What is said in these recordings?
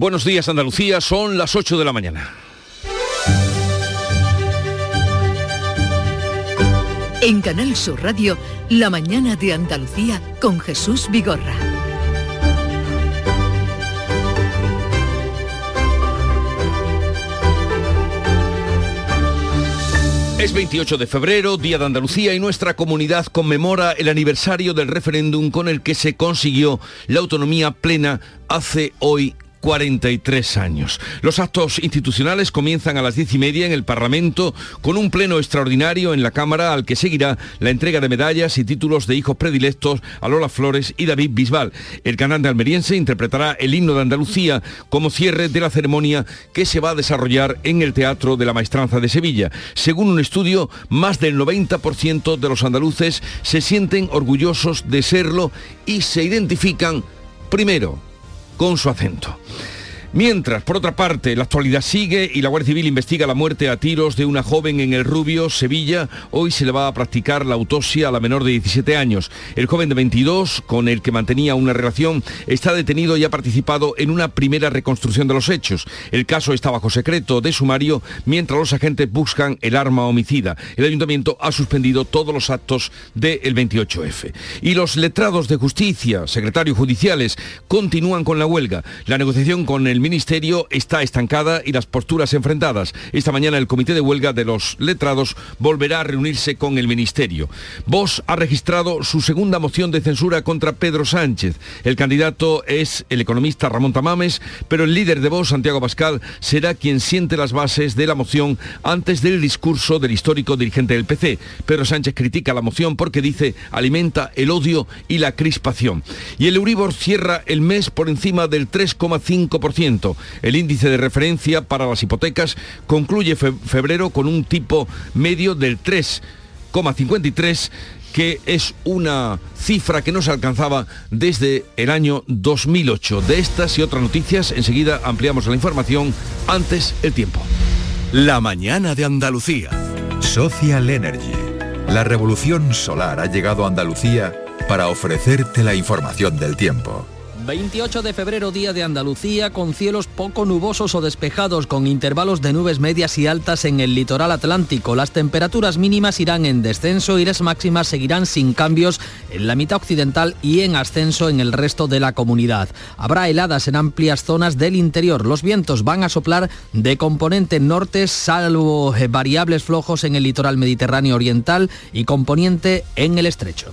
Buenos días Andalucía, son las 8 de la mañana. En Canal Sur Radio, La mañana de Andalucía con Jesús Vigorra. Es 28 de febrero, Día de Andalucía, y nuestra comunidad conmemora el aniversario del referéndum con el que se consiguió la autonomía plena hace hoy 43 años. Los actos institucionales comienzan a las diez y media en el Parlamento con un pleno extraordinario en la Cámara al que seguirá la entrega de medallas y títulos de hijos predilectos a Lola Flores y David Bisbal. El cantante almeriense interpretará el himno de Andalucía como cierre de la ceremonia que se va a desarrollar en el Teatro de la Maestranza de Sevilla. Según un estudio, más del 90% de los andaluces se sienten orgullosos de serlo y se identifican primero con su acento. Mientras, por otra parte, la actualidad sigue y la Guardia Civil investiga la muerte a tiros de una joven en El Rubio, Sevilla. Hoy se le va a practicar la autopsia a la menor de 17 años. El joven de 22, con el que mantenía una relación, está detenido y ha participado en una primera reconstrucción de los hechos. El caso está bajo secreto de sumario mientras los agentes buscan el arma homicida. El ayuntamiento ha suspendido todos los actos del 28F. Y los letrados de justicia, secretarios judiciales, continúan con la huelga. La negociación con el Ministerio está estancada y las posturas enfrentadas. Esta mañana el Comité de Huelga de los Letrados volverá a reunirse con el Ministerio. Vox ha registrado su segunda moción de censura contra Pedro Sánchez. El candidato es el economista Ramón Tamames, pero el líder de Vox, Santiago Pascal, será quien siente las bases de la moción antes del discurso del histórico dirigente del PC. Pedro Sánchez critica la moción porque dice alimenta el odio y la crispación. Y el Euribor cierra el mes por encima del 3,5%. El índice de referencia para las hipotecas concluye febrero con un tipo medio del 3,53 que es una cifra que no se alcanzaba desde el año 2008. De estas y otras noticias, enseguida ampliamos la información antes el tiempo. La mañana de Andalucía. Social Energy. La revolución solar ha llegado a Andalucía para ofrecerte la información del tiempo. 28 de febrero, día de Andalucía, con cielos poco nubosos o despejados, con intervalos de nubes medias y altas en el litoral atlántico. Las temperaturas mínimas irán en descenso y las máximas seguirán sin cambios en la mitad occidental y en ascenso en el resto de la comunidad. Habrá heladas en amplias zonas del interior. Los vientos van a soplar de componente norte, salvo eh, variables flojos en el litoral mediterráneo oriental y componente en el estrecho.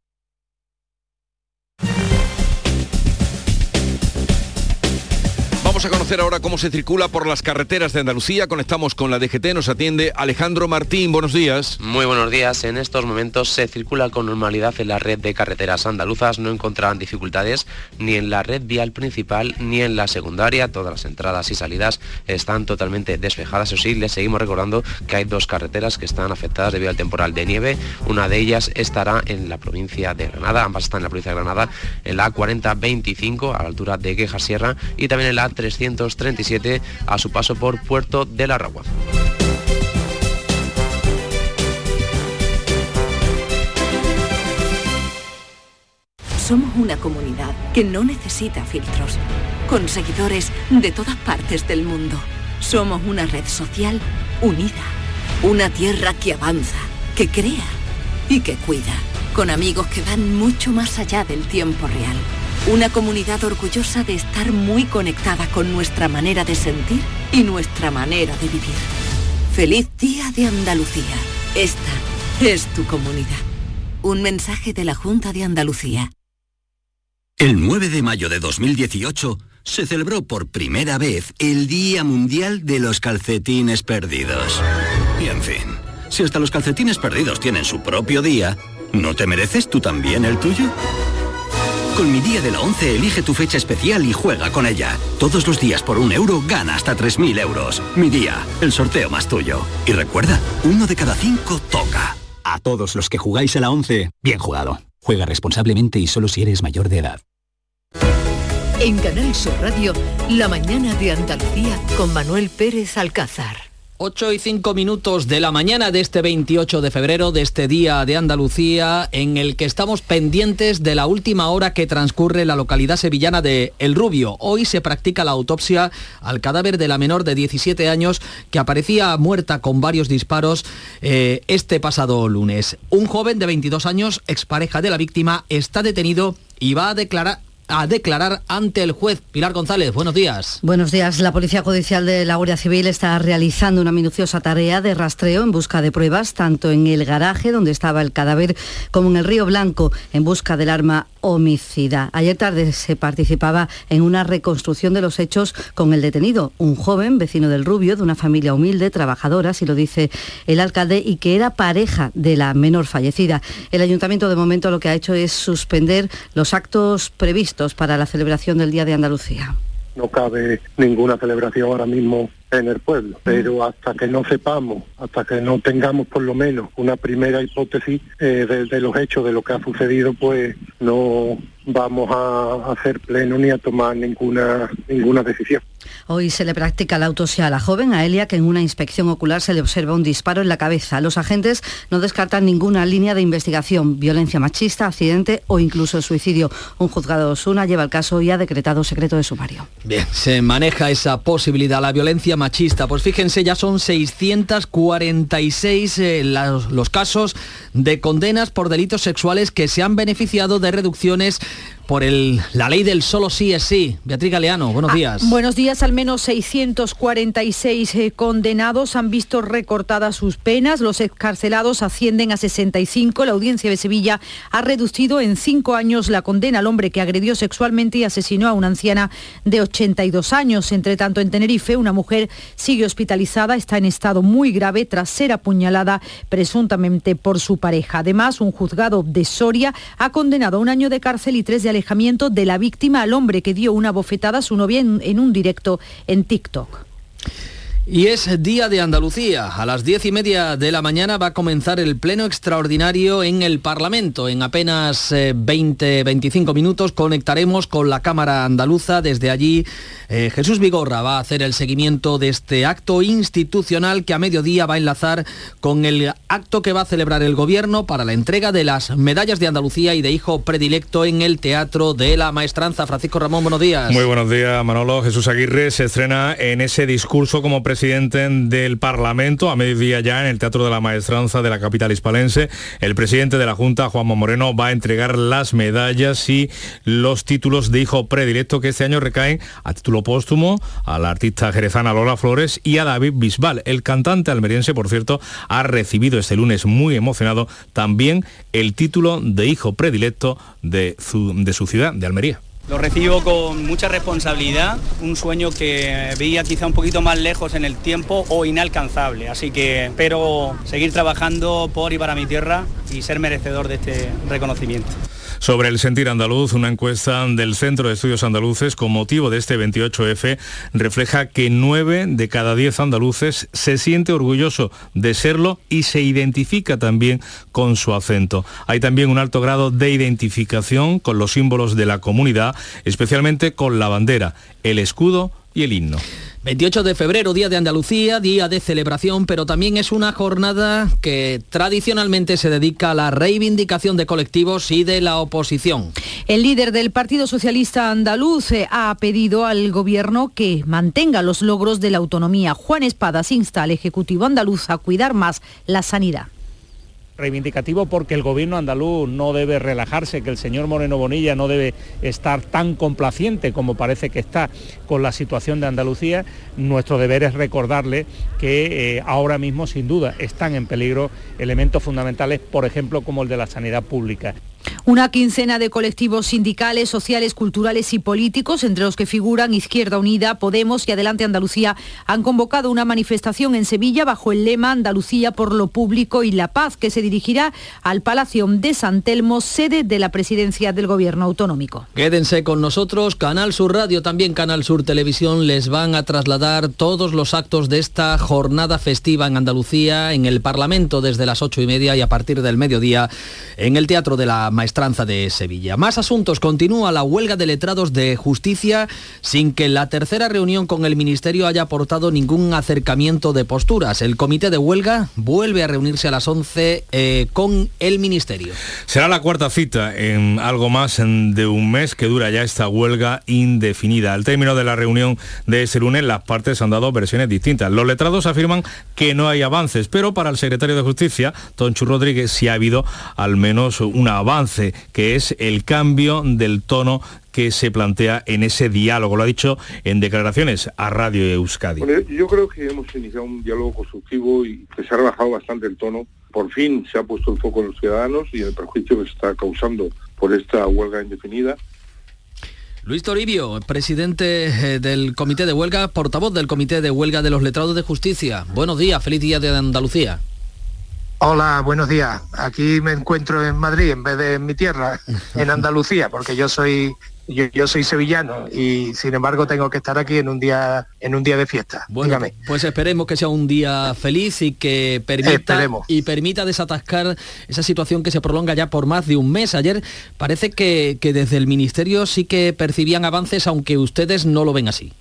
Vamos a conocer ahora cómo se circula por las carreteras de Andalucía. Conectamos con la DGT, nos atiende Alejandro Martín. Buenos días. Muy buenos días. En estos momentos se circula con normalidad en la red de carreteras andaluzas. No encontrarán dificultades ni en la red vial principal ni en la secundaria. Todas las entradas y salidas están totalmente despejadas. Eso sí, les seguimos recordando que hay dos carreteras que están afectadas debido al temporal de nieve. Una de ellas estará en la provincia de Granada. Ambas están en la provincia de Granada, en la 4025 a la altura de Queja Sierra y también en la 337 a su paso por Puerto de la Ragua. Somos una comunidad que no necesita filtros, con seguidores de todas partes del mundo. Somos una red social unida, una tierra que avanza, que crea y que cuida, con amigos que van mucho más allá del tiempo real una comunidad orgullosa de estar muy conectada con nuestra manera de sentir y nuestra manera de vivir. Feliz Día de Andalucía. Esta es tu comunidad. Un mensaje de la Junta de Andalucía. El 9 de mayo de 2018 se celebró por primera vez el Día Mundial de los Calcetines Perdidos. Y en fin, si hasta los calcetines perdidos tienen su propio día, ¿no te mereces tú también el tuyo? Con mi día de la 11 elige tu fecha especial y juega con ella. Todos los días por un euro gana hasta 3.000 euros. Mi día, el sorteo más tuyo. Y recuerda, uno de cada cinco toca. A todos los que jugáis a la 11, bien jugado. Juega responsablemente y solo si eres mayor de edad. En Canal Sur Radio, La mañana de Andalucía con Manuel Pérez Alcázar. 8 y 5 minutos de la mañana de este 28 de febrero, de este día de Andalucía, en el que estamos pendientes de la última hora que transcurre en la localidad sevillana de El Rubio. Hoy se practica la autopsia al cadáver de la menor de 17 años que aparecía muerta con varios disparos eh, este pasado lunes. Un joven de 22 años, expareja de la víctima, está detenido y va a declarar a declarar ante el juez. Pilar González, buenos días. Buenos días. La Policía Judicial de la Guardia Civil está realizando una minuciosa tarea de rastreo en busca de pruebas, tanto en el garaje donde estaba el cadáver como en el Río Blanco, en busca del arma homicida. Ayer tarde se participaba en una reconstrucción de los hechos con el detenido, un joven vecino del Rubio, de una familia humilde, trabajadora, si lo dice el alcalde, y que era pareja de la menor fallecida. El ayuntamiento de momento lo que ha hecho es suspender los actos previstos para la celebración del Día de Andalucía. No cabe ninguna celebración ahora mismo en el pueblo, pero hasta que no sepamos, hasta que no tengamos por lo menos una primera hipótesis eh, de, los hechos de lo que ha sucedido, pues no vamos a hacer pleno ni a tomar ninguna ninguna decisión. Hoy se le practica la autopsia a la joven, a Elia, que en una inspección ocular se le observa un disparo en la cabeza. Los agentes no descartan ninguna línea de investigación, violencia machista, accidente o incluso suicidio. Un juzgado de Osuna lleva el caso y ha decretado secreto de sumario. Bien, se maneja esa posibilidad, la violencia machista. Pues fíjense, ya son 646 eh, los casos de condenas por delitos sexuales que se han beneficiado de reducciones por el, la ley del solo sí es sí. Beatriz Galeano, buenos ah, días. buenos días. Al menos 646 eh, condenados han visto recortadas sus penas. Los excarcelados ascienden a 65. La audiencia de Sevilla ha reducido en cinco años la condena al hombre que agredió sexualmente y asesinó a una anciana de 82 años. Entre tanto, en Tenerife, una mujer sigue hospitalizada, está en estado muy grave tras ser apuñalada presuntamente por su pareja. Además, un juzgado de Soria ha condenado a un año de cárcel y tres de alejamiento de la víctima al hombre que dio una bofetada a su novia en, un directo en TikTok. Y es Día de Andalucía. A las diez y media de la mañana va a comenzar el pleno extraordinario en el Parlamento. En apenas 20-25 eh, minutos conectaremos con la Cámara Andaluza. Desde allí, eh, Jesús Vigorra va a hacer el seguimiento de este acto institucional que a mediodía va a enlazar con el acto que va a celebrar el Gobierno para la entrega de las medallas de Andalucía y de hijo predilecto en el Teatro de la Maestranza. Francisco Ramón, buenos días. Muy buenos días, Manolo. Jesús Aguirre se estrena en ese discurso como presidente del Parlamento a mediodía ya en el Teatro de la Maestranza de la capital hispalense. El presidente de la Junta, Juanma Moreno, va a entregar las medallas y los títulos de hijo predilecto que este año recaen a título póstumo a la artista jerezana Lola Flores y a David Bisbal. El cantante almeriense, por cierto, ha recibido este lunes muy emocionado también el título de hijo predilecto de de su ciudad, de Almería. Lo recibo con mucha responsabilidad, un sueño que veía quizá un poquito más lejos en el tiempo o inalcanzable. Así que espero seguir trabajando por y para mi tierra y ser merecedor de este reconocimiento. Sobre el sentir andaluz, una encuesta del Centro de Estudios Andaluces con motivo de este 28F refleja que 9 de cada 10 andaluces se siente orgulloso de serlo y se identifica también con su acento. Hay también un alto grado de identificación con los símbolos de la comunidad, especialmente con la bandera, el escudo y el himno. 28 de febrero, Día de Andalucía, día de celebración, pero también es una jornada que tradicionalmente se dedica a la reivindicación de colectivos y de la oposición. El líder del Partido Socialista Andaluz eh, ha pedido al Gobierno que mantenga los logros de la autonomía. Juan Espadas insta al Ejecutivo andaluz a cuidar más la sanidad reivindicativo porque el gobierno andaluz no debe relajarse, que el señor Moreno Bonilla no debe estar tan complaciente como parece que está con la situación de Andalucía. Nuestro deber es recordarle que eh, ahora mismo sin duda están en peligro elementos fundamentales, por ejemplo, como el de la sanidad pública. Una quincena de colectivos sindicales, sociales, culturales y políticos, entre los que figuran Izquierda Unida, Podemos y Adelante Andalucía, han convocado una manifestación en Sevilla bajo el lema Andalucía por lo público y la paz, que se dirigirá al Palacio de San Telmo, sede de la presidencia del Gobierno autonómico. Quédense con nosotros, Canal Sur Radio, también Canal Sur Televisión, les van a trasladar todos los actos de esta jornada festiva en Andalucía, en el Parlamento desde las ocho y media y a partir del mediodía en el Teatro de la Maestranza de Sevilla. Más asuntos, continúa la huelga de letrados de justicia sin que la tercera reunión con el Ministerio haya aportado ningún acercamiento de posturas. El comité de huelga vuelve a reunirse a las 11 eh, con el Ministerio. Será la cuarta cita en algo más de un mes que dura ya esta huelga indefinida. Al término de la reunión de ese lunes, las partes han dado versiones distintas. Los letrados afirman que no hay avances, pero para el secretario de Justicia, Tonchu Rodríguez, sí ha habido al menos un avance, que es el cambio del tono que se plantea en ese diálogo. Lo ha dicho en declaraciones a Radio Euskadi. yo creo que hemos iniciado un diálogo constructivo y que se ha rebajado bastante el tono. Por fin se ha puesto el foco en los ciudadanos y en el perjuicio que se está causando por esta huelga indefinida. Luis Toribio, presidente eh, del Comité de Huelga, portavoz del Comité de Huelga de los Letrados de Justicia. Buenos días, feliz día de Andalucía. Hola, buenos días. Aquí me encuentro en Madrid en vez de en mi tierra, en Andalucía, porque yo soy yo, soy sevillano y sin embargo tengo que estar aquí en un día en un día de fiesta. Bueno, pues esperemos que sea un día feliz y que permita y permita desatascar esa situación que se prolonga ya por más de un mes. Ayer parece que, desde el ministerio sí que percibían avances, aunque ustedes no lo ven así.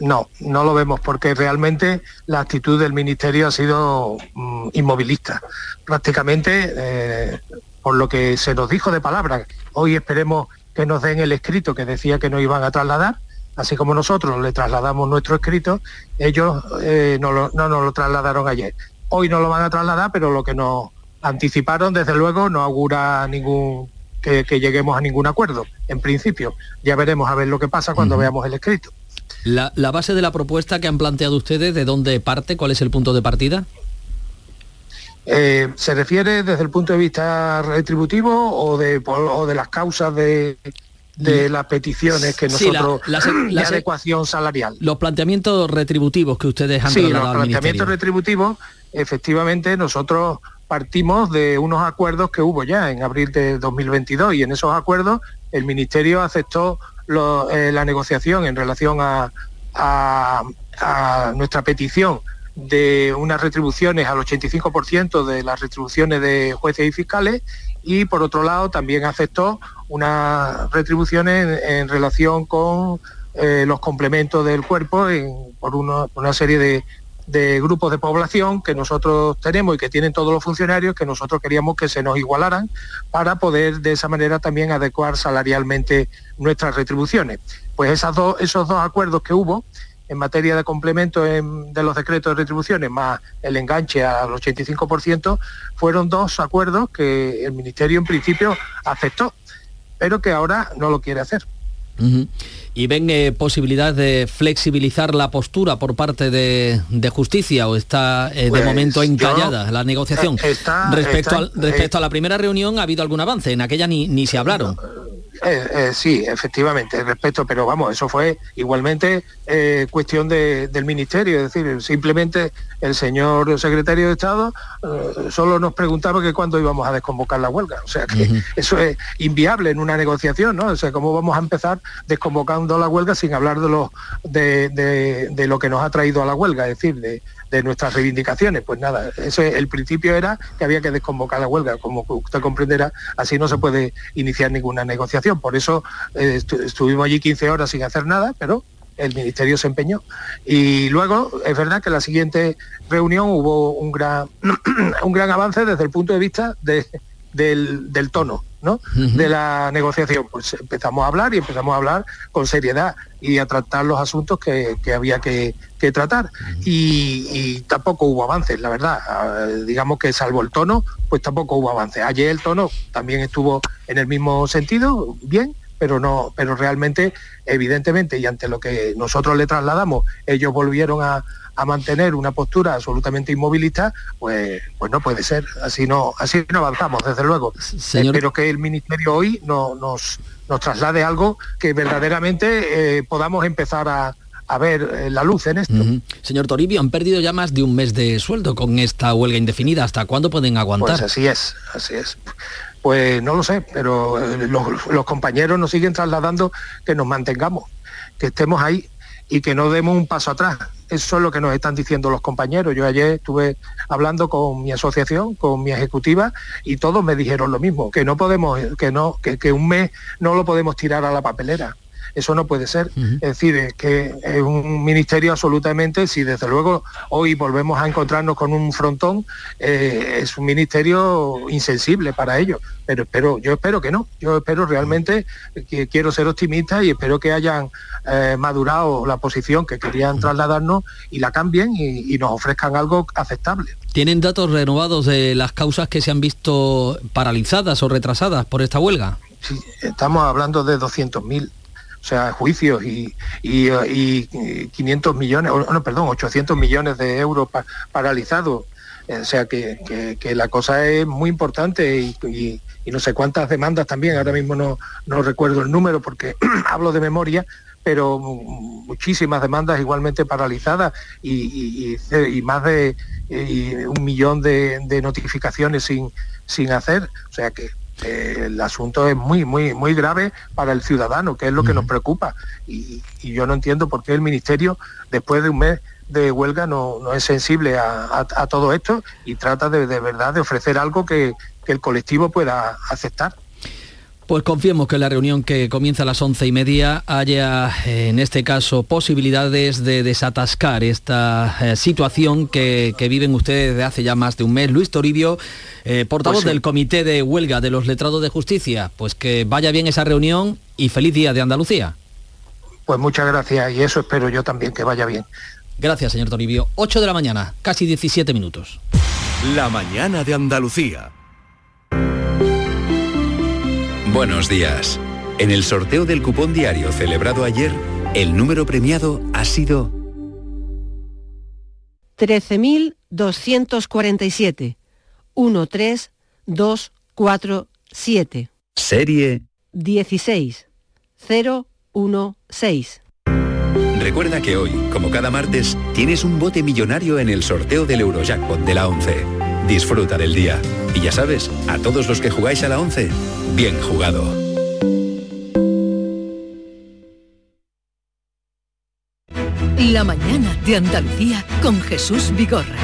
No, no lo vemos porque realmente la actitud del ministerio ha sido mm, inmovilista. Prácticamente, eh, por lo que se nos dijo de palabra, hoy esperemos que nos den el escrito que decía que no iban a trasladar, así como nosotros le trasladamos nuestro escrito, ellos eh, no, nos lo trasladaron ayer. Hoy no lo van a trasladar, pero lo que nos anticiparon, desde luego, no augura ningún que, lleguemos a ningún acuerdo, en principio. Ya veremos a ver lo que pasa cuando veamos el escrito. La, la, base de la propuesta que han planteado ustedes, ¿de dónde parte? ¿Cuál es el punto de partida? Eh, ¿Se refiere desde el punto de vista retributivo o de, de las causas de, las peticiones que nosotros la, adecuación salarial. Los planteamientos retributivos que ustedes han sí, los planteamientos retributivos, efectivamente, nosotros partimos de unos acuerdos que hubo ya en abril de 2022 y en esos acuerdos el Ministerio aceptó eh, la negociación en relación a nuestra petición de unas retribuciones al 85% de las retribuciones de jueces y fiscales y por otro lado también aceptó unas retribuciones en, relación con eh, los complementos del cuerpo por una, serie de, de, grupos de población que nosotros tenemos y que tienen todos los funcionarios que nosotros queríamos que se nos igualaran para poder de esa manera también adecuar salarialmente nuestras retribuciones. Pues esos dos acuerdos que hubo en materia de complemento de los decretos de retribuciones más el enganche al 85%, fueron dos acuerdos que el Ministerio en principio aceptó, pero que ahora no lo quiere hacer. ¿Y ven eh, posibilidad de flexibilizar la postura por parte de, justicia o está eh, de pues momento encallada la negociación? respecto, respecto a la primera reunión, ¿ha habido algún avance? En aquella ni, ni se hablaron. Eh, eh, sí, efectivamente, respeto, pero vamos, eso fue igualmente eh, cuestión del ministerio, es decir, simplemente el señor secretario de Estado solo nos preguntaba que cuándo íbamos a desconvocar la huelga, o sea que eso es inviable en una negociación, ¿no? O sea, cómo vamos a empezar desconvocando la huelga sin hablar de lo, de lo que nos ha traído a la huelga, es decir, de, de nuestras reivindicaciones. Pues nada, eso el principio era que había que desconvocar la huelga. Como usted comprenderá, así no se puede iniciar ninguna negociación. Por eso eh, estuvimos allí 15 horas sin hacer nada, pero el ministerio se empeñó. Y luego es verdad que en la siguiente reunión hubo un gran, un gran avance desde el punto de vista del, del tono de la negociación. Pues empezamos a hablar y empezamos a hablar con seriedad y a tratar los asuntos que, había que, tratar. y, tampoco hubo avances, la verdad. Ah, digamos que salvo el tono, pues tampoco hubo avances. Ayer el tono también estuvo en el mismo sentido, bien, pero no, pero realmente, evidentemente, y ante lo que nosotros le trasladamos, ellos volvieron a, a mantener una postura absolutamente inmovilista, pues, pues no puede ser. Así no, así no avanzamos, desde luego. Espero que el Ministerio hoy no, nos, nos traslade algo que verdaderamente eh, podamos empezar a, a ver eh, la luz en esto. Señor Toribio, han perdido ya más de un mes de sueldo con esta huelga indefinida. ¿Hasta cuándo pueden aguantar? Pues así es, así es. Pues no lo sé, pero eh, los, los compañeros nos siguen trasladando que nos mantengamos, que estemos ahí y que no demos un paso atrás. Eso es lo que nos están diciendo los compañeros. Yo ayer estuve hablando con mi asociación, con mi ejecutiva, y todos me dijeron lo mismo, que no podemos, que no, que, que un mes no lo podemos tirar a la papelera. Eso no puede ser. Es decir, es que es un ministerio absolutamente, si desde luego hoy volvemos a encontrarnos con un frontón, eh, es un ministerio insensible para ello. Pero espero, yo espero que no. Yo espero realmente que quiero ser optimista y espero que hayan eh, madurado la posición que querían trasladarnos y la cambien y, y nos ofrezcan algo aceptable. ¿Tienen datos renovados de las causas que se han visto paralizadas o retrasadas por esta huelga? Sí, estamos hablando de 200.000 o sea, juicios y, y, y 500 millones, o, no, perdón, 800 millones de euros pa, paralizados. O sea que, que, la cosa es muy importante y, y, y, no sé cuántas demandas también, ahora mismo no, no recuerdo el número porque hablo de memoria, pero muchísimas demandas igualmente paralizadas y, más de un millón de, de notificaciones sin, sin hacer. O sea que eh, el asunto es muy, muy, muy grave para el ciudadano, que es lo que nos preocupa. Y, y, yo no entiendo por qué el Ministerio, después de un mes de huelga, no, no es sensible a, a, a, todo esto y trata de, de verdad de ofrecer algo que, que el colectivo pueda aceptar. Pues confiemos que en la reunión que comienza a las once y media haya, en este caso, posibilidades de desatascar esta eh, situación que, que, viven ustedes desde hace ya más de un mes. Luis Toribio, eh, portavoz pues sí. del Comité de Huelga de los Letrados de Justicia, pues que vaya bien esa reunión y feliz día de Andalucía. Pues muchas gracias y eso espero yo también, que vaya bien. Gracias, señor Toribio. 8 de la mañana, casi 17 minutos. La mañana de Andalucía. Buenos días. En el sorteo del cupón diario celebrado ayer, el número premiado ha sido 13.247. 13247. Serie 16016. Recuerda que hoy, como cada martes, tienes un bote millonario en el sorteo del Eurojackpot de la 11. Disfruta del día. Y ya sabes, a todos los que jugáis a la 11, bien jugado. La mañana de Andalucía con Jesús Vigorra.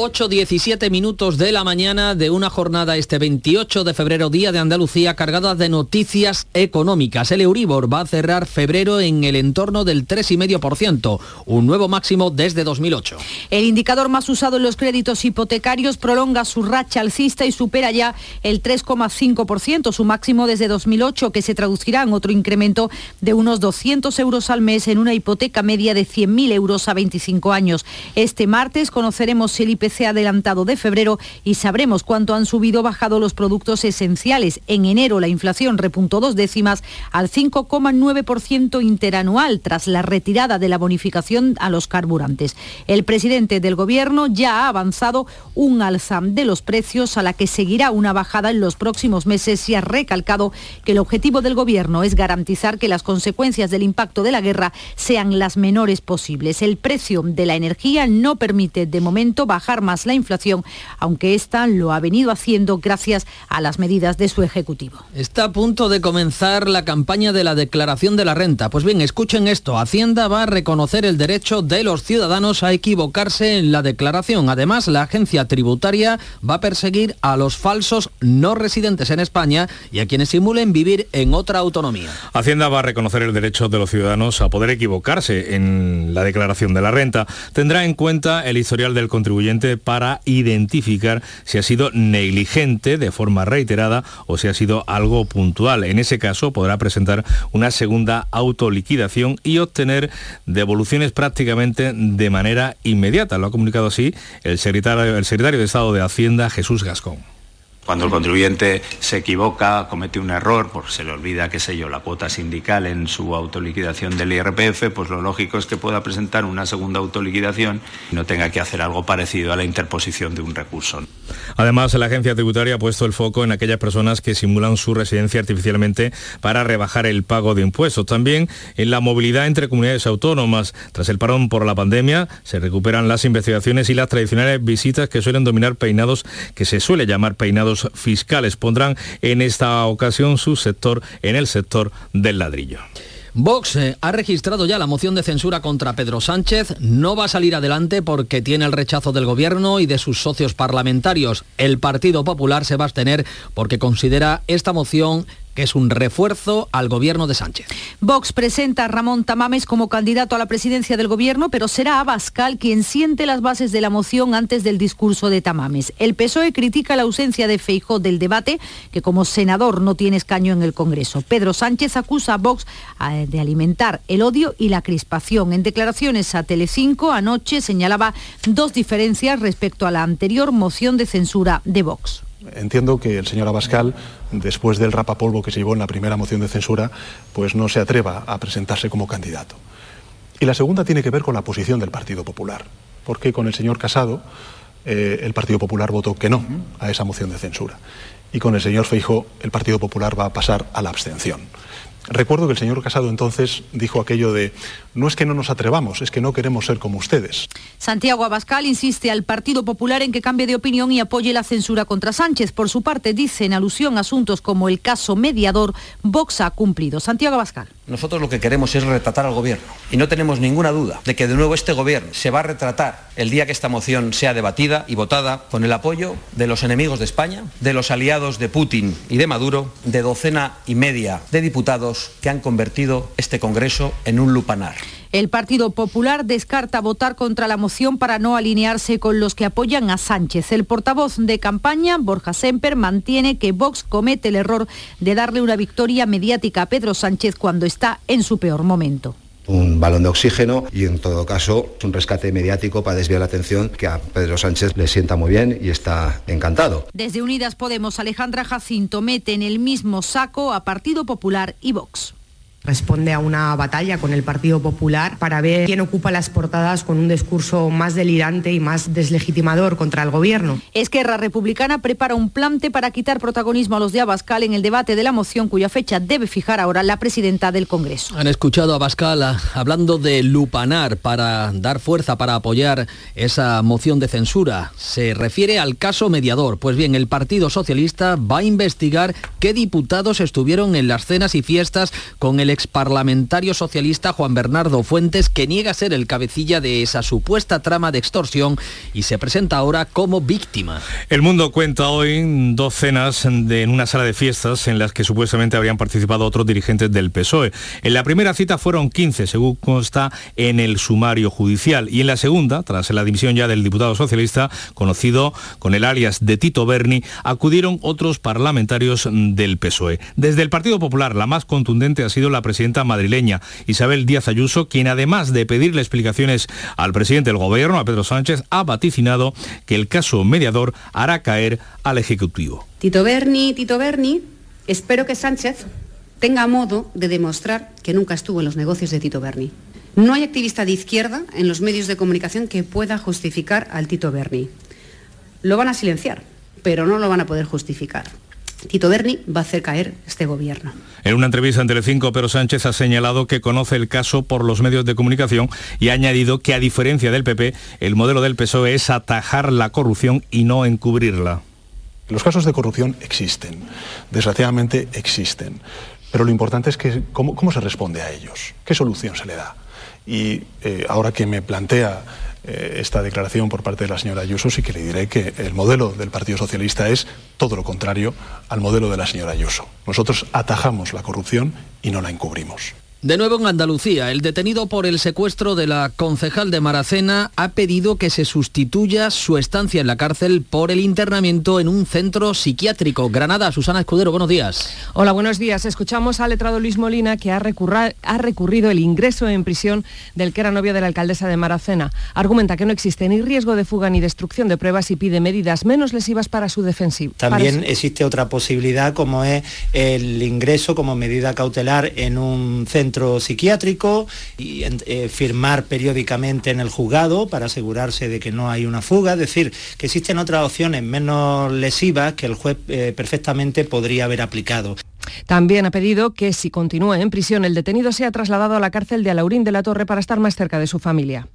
8.17 minutos de la mañana de una jornada este 28 de febrero, Día de Andalucía, cargada de noticias económicas. El Euribor va a cerrar febrero en el entorno del 3,5%, un nuevo máximo desde 2008. El indicador más usado en los créditos hipotecarios prolonga su racha alcista y supera ya el 3,5%, su máximo desde 2008, que se traducirá en otro incremento de unos 200 euros al mes en una hipoteca media de 100.000 euros a 25 años. Este martes conoceremos si el IPC IPC adelantado de febrero y sabremos cuánto han subido o bajado los productos esenciales. En enero la inflación repuntó dos décimas al 5,9% interanual tras la retirada de la bonificación a los carburantes. El presidente del gobierno ya ha avanzado un alza de los precios a la que seguirá una bajada en los próximos meses y ha recalcado que el objetivo del gobierno es garantizar que las consecuencias del impacto de la guerra sean las menores posibles. El precio de la energía no permite de momento bajar más la inflación, aunque esta lo ha venido haciendo gracias a las medidas de su Ejecutivo. Está a punto de comenzar la campaña de la declaración de la renta. Pues bien, escuchen esto. Hacienda va a reconocer el derecho de los ciudadanos a equivocarse en la declaración. Además, la agencia tributaria va a perseguir a los falsos no residentes en España y a quienes simulen vivir en otra autonomía. Hacienda va a reconocer el derecho de los ciudadanos a poder equivocarse en la declaración de la renta. Tendrá en cuenta el historial del contribuyente para identificar si ha sido negligente de forma reiterada o si ha sido algo puntual. En ese caso podrá presentar una segunda autoliquidación y obtener devoluciones prácticamente de manera inmediata. Lo ha comunicado así el secretario, el secretario de Estado de Hacienda, Jesús Gascón. Cuando el contribuyente se equivoca, comete un error, porque se le olvida, qué sé yo, la cuota sindical en su autoliquidación del IRPF, pues lo lógico es que pueda presentar una segunda autoliquidación y no tenga que hacer algo parecido a la interposición de un recurso. Además, la agencia tributaria ha puesto el foco en aquellas personas que simulan su residencia artificialmente para rebajar el pago de impuestos. También en la movilidad entre comunidades autónomas. Tras el parón por la pandemia, se recuperan las investigaciones y las tradicionales visitas que suelen dominar peinados, que se suele llamar peinados fiscales. Pondrán en esta ocasión su sector en el sector del ladrillo. Vox eh, ha registrado ya la moción de censura contra Pedro Sánchez. No va a salir adelante porque tiene el rechazo del gobierno y de sus socios parlamentarios. El Partido Popular se va a abstener porque considera esta moción es un refuerzo al gobierno de Sánchez. Vox presenta a Ramón Tamames como candidato a la presidencia del gobierno, pero será Abascal quien siente las bases de la moción antes del discurso de Tamames. El PSOE critica la ausencia de Feijó del debate, que como senador no tiene escaño en el Congreso. Pedro Sánchez acusa a Vox eh, de alimentar el odio y la crispación. En declaraciones a Telecinco anoche señalaba dos diferencias respecto a la anterior moción de censura de Vox. Entiendo que el señor Abascal, después del rapapolvo que se llevó en la primera moción de censura, pues no se atreva a presentarse como candidato. Y la segunda tiene que ver con la posición del Partido Popular, porque con el señor Casado eh, el Partido Popular votó que no a esa moción de censura. Y con el señor Feijo el Partido Popular va a pasar a la abstención. Recuerdo que el señor Casado entonces dijo aquello de, no es que no nos atrevamos, es que no queremos ser como ustedes. Santiago Abascal insiste al Partido Popular en que cambie de opinión y apoye la censura contra Sánchez. Por su parte, dice en alusión a asuntos como el caso mediador, Vox ha cumplido. Santiago Abascal. Nosotros lo que queremos es retratar al gobierno y no tenemos ninguna duda de que de nuevo este gobierno se va a retratar el día que esta moción sea debatida y votada con el apoyo de los enemigos de España, de los aliados de Putin y de Maduro, de docena y media de diputados que han convertido este Congreso en un lupanar. El Partido Popular descarta votar contra la moción para no alinearse con los que apoyan a Sánchez. El portavoz de campaña, Borja Semper, mantiene que Vox comete el error de darle una victoria mediática a Pedro Sánchez cuando está en su peor momento un balón de oxígeno y en todo caso un rescate mediático para desviar la atención que a Pedro Sánchez le sienta muy bien y está encantado. Desde Unidas Podemos, Alejandra Jacinto mete en el mismo saco a Partido Popular y Vox responde a una batalla con el Partido Popular para ver quién ocupa las portadas con un discurso más delirante y más deslegitimador contra el gobierno. Esquerra Republicana prepara un plante para quitar protagonismo a los de Abascal en el debate de la moción cuya fecha debe fijar ahora la presidenta del Congreso. Han escuchado a Abascal ah, hablando de lupanar para dar fuerza para apoyar esa moción de censura. Se refiere al caso mediador. Pues bien, el Partido Socialista va a investigar qué diputados estuvieron en las cenas y fiestas con el parlamentario socialista Juan Bernardo Fuentes, que niega ser el cabecilla de esa supuesta trama de extorsión y se presenta ahora como víctima. El mundo cuenta hoy dos cenas en una sala de fiestas en las que supuestamente habrían participado otros dirigentes del PSOE. En la primera cita fueron 15, según consta en el sumario judicial, y en la segunda, tras la dimisión ya del diputado socialista, conocido con el alias de Tito Berni, acudieron otros parlamentarios del PSOE. Desde el Partido Popular, la más contundente ha sido la presidenta madrileña Isabel Díaz Ayuso, quien además de pedirle explicaciones al presidente del gobierno, a Pedro Sánchez, ha vaticinado que el caso mediador hará caer al Ejecutivo. Tito Berni, Tito Berni, espero que Sánchez tenga modo de demostrar que nunca estuvo en los negocios de Tito Berni. No hay activista de izquierda en los medios de comunicación que pueda justificar al Tito Berni. Lo van a silenciar, pero no lo van a poder justificar. Tito Berni va a hacer caer este gobierno. En una entrevista en Telecinco, Pedro Sánchez ha señalado que conoce el caso por los medios de comunicación y ha añadido que a diferencia del PP, el modelo del PSOE es atajar la corrupción y no encubrirla. Los casos de corrupción existen, desgraciadamente existen, pero lo importante es que cómo, se responde a ellos, qué solución se le da. Y eh, ahora que me plantea esta declaración por parte de la señora Ayuso, sí que le diré que el modelo del Partido Socialista es todo lo contrario al modelo de la señora Ayuso. Nosotros atajamos la corrupción y no la encubrimos. De nuevo en Andalucía, el detenido por el secuestro de la concejal de Maracena ha pedido que se sustituya su estancia en la cárcel por el internamiento en un centro psiquiátrico. Granada, Susana Escudero, buenos días. Hola, buenos días. Escuchamos al letrado Luis Molina que ha, ha recurrido el ingreso en prisión del que era novio de la alcaldesa de Maracena. Argumenta que no existe ni riesgo de fuga ni destrucción de pruebas y pide medidas menos lesivas para su defensiva. También existe otra posibilidad como es el ingreso como medida cautelar en un centro psiquiátrico y eh, firmar periódicamente en el juzgado para asegurarse de que no hay una fuga, es decir, que existen otras opciones menos lesivas que el juez eh, perfectamente podría haber aplicado. También ha pedido que si continúa en prisión el detenido sea trasladado a la cárcel de Alaurín de la Torre para estar más cerca de su familia.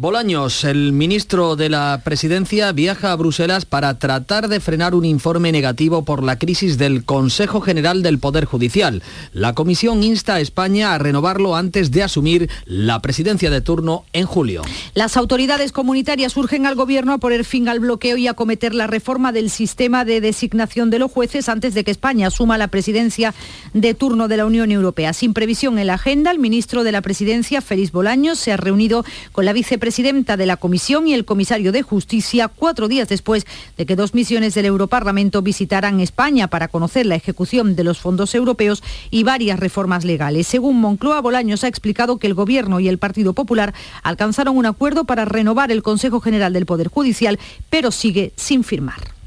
Bolaños, el ministro de la Presidencia, viaja a Bruselas para tratar de frenar un informe negativo por la crisis del Consejo General del Poder Judicial. La comisión insta a España a renovarlo antes de asumir la presidencia de turno en julio. Las autoridades comunitarias urgen al Gobierno a poner fin al bloqueo y a acometer la reforma del sistema de designación de los jueces antes de que España asuma la presidencia de turno de la Unión Europea. Sin previsión en la agenda, el ministro de la Presidencia, Félix Bolaños, se ha reunido con la vicepresidenta presidenta de la Comisión y el comisario de Justicia cuatro días después de que dos misiones del Europarlamento visitaran España para conocer la ejecución de los fondos europeos y varias reformas legales. Según Moncloa, Bolaños ha explicado que el Gobierno y el Partido Popular alcanzaron un acuerdo para renovar el Consejo General del Poder Judicial, pero sigue sin firmar.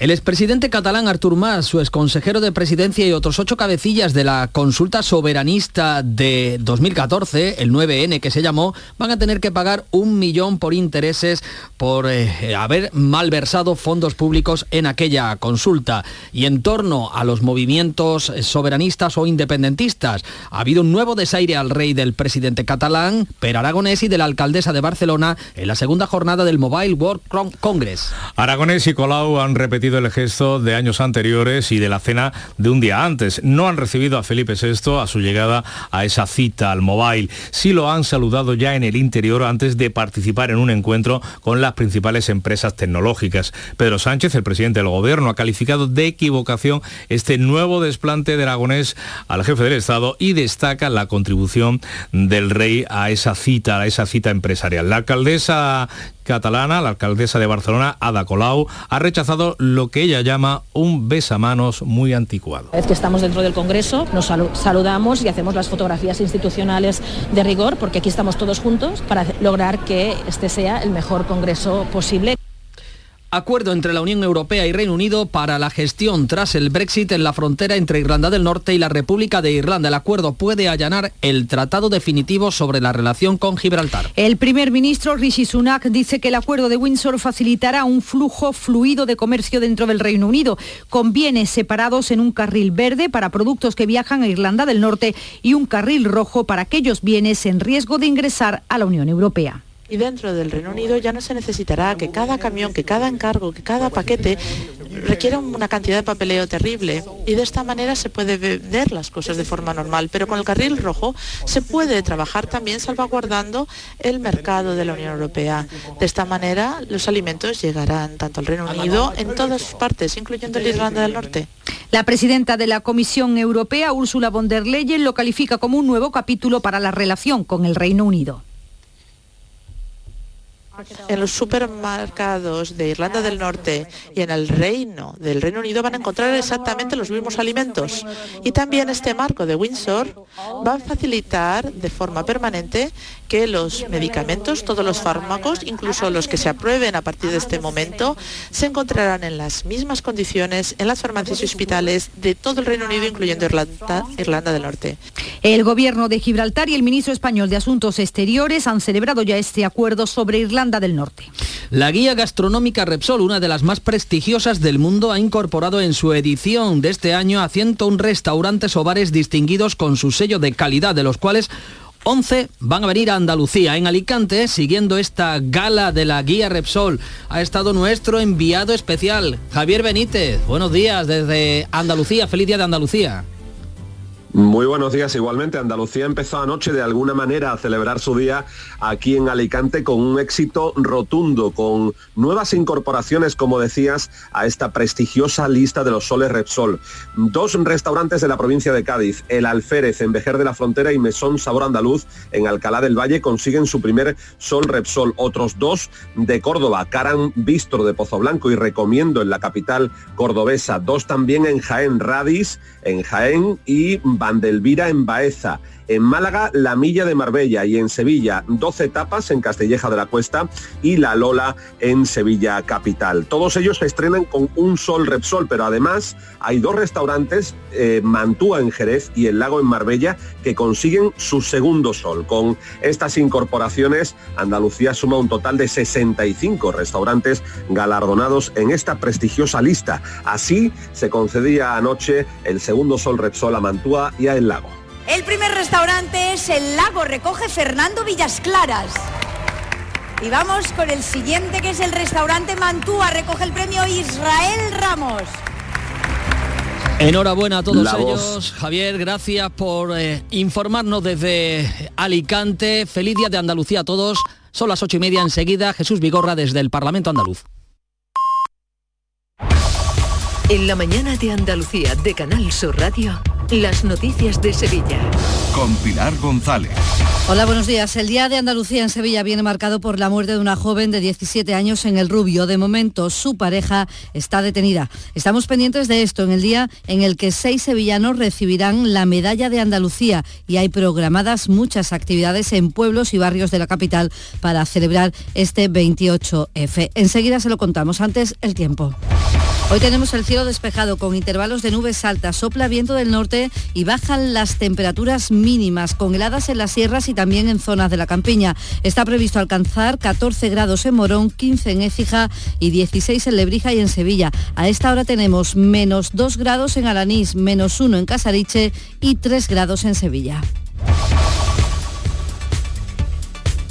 El expresidente catalán Artur Mas, su exconsejero de presidencia y otros ocho cabecillas de la consulta soberanista de 2014, el 9N que se llamó, van a tener que pagar un millón por intereses por eh, haber malversado fondos públicos en aquella consulta. Y en torno a los movimientos soberanistas o independentistas, ha habido un nuevo desaire al rey del presidente catalán, Per Aragonés, y de la alcaldesa de Barcelona en la segunda jornada del Mobile World Congress. Aragonés y Colau han repetido el gesto de años anteriores y de la cena de un día antes. No han recibido a Felipe VI a su llegada a esa cita al Mobile. Sí lo han saludado ya en el interior antes de participar en un encuentro con las principales empresas tecnológicas. Pedro Sánchez, el presidente del gobierno, ha calificado de equivocación este nuevo desplante de Aragonés al jefe del Estado y destaca la contribución del rey a esa cita, a esa cita empresarial. La alcaldesa catalana, la alcaldesa de Barcelona, Ada Colau, ha rechazado lo que ella llama un besamanos muy anticuado. Es que estamos dentro del Congreso, nos saludamos y hacemos las fotografías institucionales de rigor, porque aquí estamos todos juntos para lograr que este sea el mejor Congreso posible. Acuerdo entre la Unión Europea y Reino Unido para la gestión tras el Brexit en la frontera entre Irlanda del Norte y la República de Irlanda. El acuerdo puede allanar el tratado definitivo sobre la relación con Gibraltar. El primer ministro Rishi Sunak dice que el acuerdo de Windsor facilitará un flujo fluido de comercio dentro del Reino Unido, con bienes separados en un carril verde para productos que viajan a Irlanda del Norte y un carril rojo para aquellos bienes en riesgo de ingresar a la Unión Europea. Y dentro del Reino Unido ya no se necesitará que cada camión, que cada encargo, que cada paquete requiera una cantidad de papeleo terrible. Y de esta manera se puede vender las cosas de forma normal. Pero con el carril rojo se puede trabajar también salvaguardando el mercado de la Unión Europea. De esta manera los alimentos llegarán tanto al Reino Unido en todas partes, incluyendo la Irlanda del Norte. La presidenta de la Comisión Europea, Ursula von der Leyen, lo califica como un nuevo capítulo para la relación con el Reino Unido en los supermercados de Irlanda del Norte y en el Reino del Reino Unido van a encontrar exactamente los mismos alimentos. Y también este marco de Windsor va a facilitar de forma permanente que los medicamentos, todos los fármacos, incluso los que se aprueben a partir de este momento, se encontrarán en las mismas condiciones en las farmacias y hospitales de todo el Reino Unido, incluyendo Irlanda, Irlanda del Norte. El gobierno de Gibraltar y el ministro español de Asuntos Exteriores han celebrado ya este acuerdo sobre Irlanda del Norte. La guía gastronómica Repsol, una de las más prestigiosas del mundo, ha incorporado en su edición de este año a 101 restaurantes o bares distinguidos con su sello de calidad, de los cuales 11 van a venir a Andalucía. En Alicante, siguiendo esta gala de la guía Repsol, ha estado nuestro enviado especial, Javier Benítez. Buenos días desde Andalucía. Feliz día de Andalucía. Muy buenos días. Igualmente, Andalucía empezó anoche de alguna manera a celebrar su día aquí en Alicante con un éxito rotundo, con nuevas incorporaciones, como decías, a esta prestigiosa lista de los soles Repsol. Dos restaurantes de la provincia de Cádiz, El Alférez en Vejer de la Frontera y Mesón Sabor Andaluz en Alcalá del Valle, consiguen su primer sol Repsol. Otros dos de Córdoba, Caran Víctor de Pozo Blanco y Recomiendo en la capital cordobesa. Dos también en Jaén, Radis en Jaén y Vandelvira en Baeza. En Málaga, La Milla de Marbella y en Sevilla, 12 etapas en Castilleja de la Cuesta y La Lola en Sevilla Capital. Todos ellos se estrenan con un sol Repsol, pero además hay dos restaurantes, eh, Mantúa en Jerez y El Lago en Marbella, que consiguen su segundo sol. Con estas incorporaciones, Andalucía suma un total de 65 restaurantes galardonados en esta prestigiosa lista. Así se concedía anoche el segundo sol Repsol a Mantúa y a El Lago. El primer restaurante es El Lago, recoge Fernando Villas Claras. Y vamos con el siguiente que es el restaurante Mantúa, recoge el premio Israel Ramos. Enhorabuena a todos La voz. ellos. Javier, gracias por eh, informarnos desde Alicante. Feliz día de Andalucía a todos. Son las ocho y media enseguida. Jesús Vigorra desde el Parlamento Andaluz. En la mañana de Andalucía de Canal Sur Radio, las noticias de Sevilla. Con Pilar González. Hola, buenos días. El Día de Andalucía en Sevilla viene marcado por la muerte de una joven de 17 años en el Rubio. De momento, su pareja está detenida. Estamos pendientes de esto en el día en el que seis sevillanos recibirán la medalla de Andalucía y hay programadas muchas actividades en pueblos y barrios de la capital para celebrar este 28F. Enseguida se lo contamos. Antes, el tiempo. Hoy tenemos el cielo despejado con intervalos de nubes altas, sopla viento del norte y bajan las temperaturas mínimas, con heladas en las sierras y también en zonas de la campiña. Está previsto alcanzar 14 grados en Morón, 15 en Écija y 16 en Lebrija y en Sevilla. A esta hora tenemos menos 2 grados en Alanís, menos 1 en Casariche y 3 grados en Sevilla.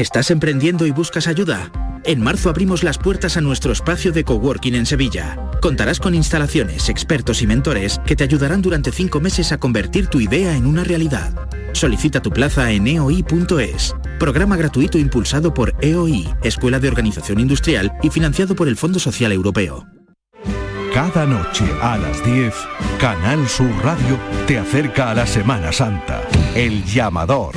¿Estás emprendiendo y buscas ayuda? En marzo abrimos las puertas a nuestro espacio de coworking en Sevilla. Contarás con instalaciones, expertos y mentores que te ayudarán durante cinco meses a convertir tu idea en una realidad. Solicita tu plaza en eoi.es. Programa gratuito impulsado por EOI, Escuela de Organización Industrial y financiado por el Fondo Social Europeo. Cada noche a las 10, Canal Sur Radio te acerca a la Semana Santa. El llamador.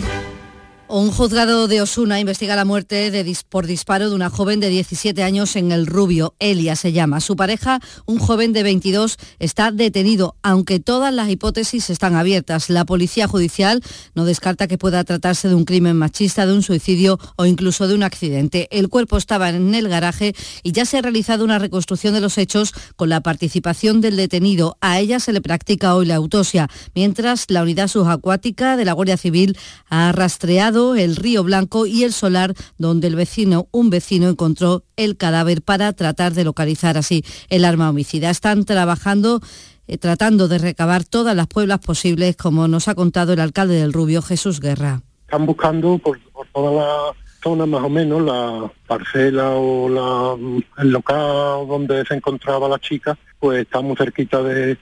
Un juzgado de Osuna investiga la muerte por disparo de una joven de 17 años en el Rubio. Elia se llama. Su pareja, un joven de 22, está detenido, aunque todas las hipótesis están abiertas. La policía judicial no descarta que pueda tratarse de un crimen machista, de un suicidio o incluso de un accidente. El cuerpo estaba en el garaje y ya se ha realizado una reconstrucción de los hechos con la participación del detenido. A ella se le practica hoy la autopsia, mientras la unidad subacuática de la Guardia Civil ha rastreado el río Blanco y el solar donde el vecino, un vecino encontró el cadáver para tratar de localizar así el arma homicida. Están trabajando eh, tratando de recabar todas las pruebas posibles, como nos ha contado el alcalde del Rubio, Jesús Guerra. Están buscando por, por toda la zona más o menos, la parcela o la, el local donde se encontraba la chica, pues está muy cerquita de,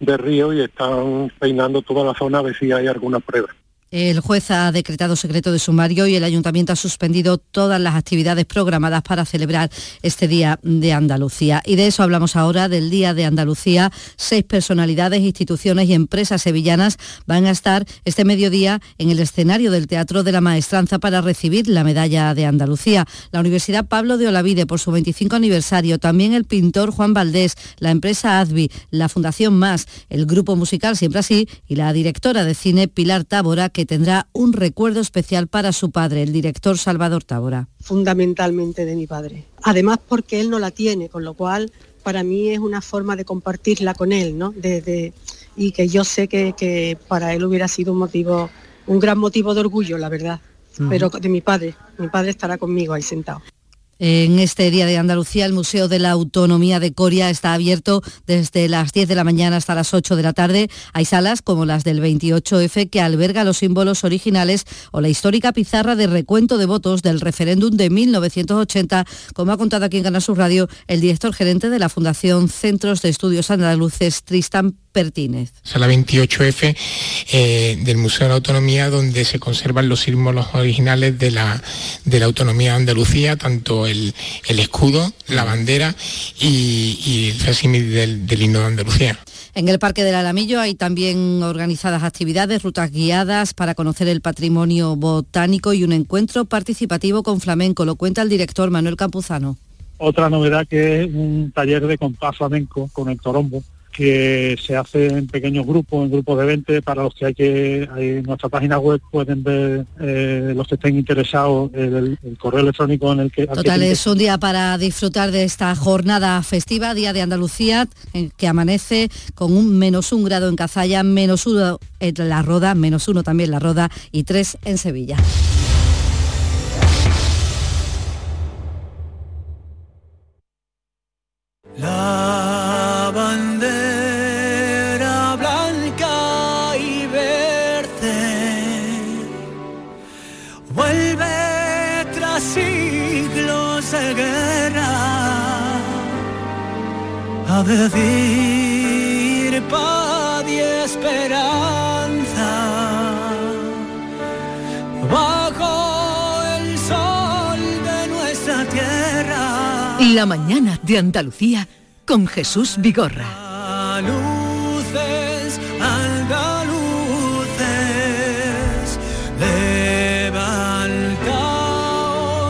de río y están peinando toda la zona a ver si hay alguna prueba. El juez ha decretado secreto de sumario y el ayuntamiento ha suspendido todas las actividades programadas para celebrar este Día de Andalucía. Y de eso hablamos ahora, del Día de Andalucía. Seis personalidades, instituciones y empresas sevillanas van a estar este mediodía en el escenario del Teatro de la Maestranza para recibir la medalla de Andalucía. La Universidad Pablo de Olavide por su 25 aniversario, también el pintor Juan Valdés, la empresa Advi, la Fundación Más, el grupo musical Siempre Así y la directora de cine Pilar Tábora, que tendrá un recuerdo especial para su padre, el director Salvador Tábora. fundamentalmente de mi padre. Además porque él no la tiene, con lo cual para mí es una forma de compartirla con él, ¿no? De, y que yo sé que, que, para él hubiera sido un motivo, un gran motivo de orgullo, la verdad. Pero de mi padre, mi padre estará conmigo ahí sentado. En este Día de Andalucía, el Museo de la Autonomía de Coria está abierto desde las 10 de la mañana hasta las 8 de la tarde. Hay salas como las del 28F que alberga los símbolos originales o la histórica pizarra de recuento de votos del referéndum de 1980, como ha contado aquí en Canal Radio el director gerente de la Fundación Centros de Estudios Andaluces, Tristan Pertínez. Sala 28F eh, del Museo de la Autonomía, donde se conservan los símbolos originales de la, de la autonomía de Andalucía, tanto el, escudo, la bandera y, el facsimil del, del himno de Andalucía. En el Parque del Alamillo hay también organizadas actividades, rutas guiadas para conocer el patrimonio botánico y un encuentro participativo con flamenco. Lo cuenta el director Manuel Campuzano. Otra novedad que es un taller de compás flamenco con el torombo que se hace en pequeños grupos, en grupos de 20, para los que hay que, en nuestra página web pueden ver eh, los que estén interesados el, correo electrónico en el que... Total, es un día para disfrutar de esta jornada festiva, Día de Andalucía, que amanece con un menos un grado en Cazalla, menos uno en La Roda, menos uno también en La Roda y tres en Sevilla. A decir paz y esperanza bajo el sol de nuestra tierra. La mañana de Andalucía con Jesús Vigorra.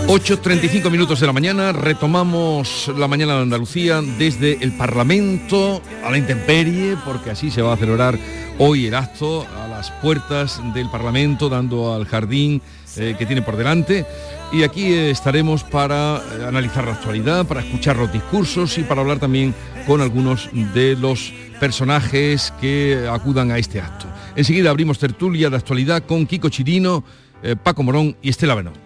8.35 minutos de la mañana, retomamos la mañana de Andalucía desde el Parlamento a la intemperie, porque así se va a celebrar hoy el acto a las puertas del Parlamento, dando al jardín eh, que tiene por delante. Y aquí estaremos para eh, analizar la actualidad, para escuchar los discursos y para hablar también con algunos de los personajes que acudan a este acto. Enseguida abrimos tertulia de actualidad con Kiko Chirino, eh, Paco Morón y Estela Benó.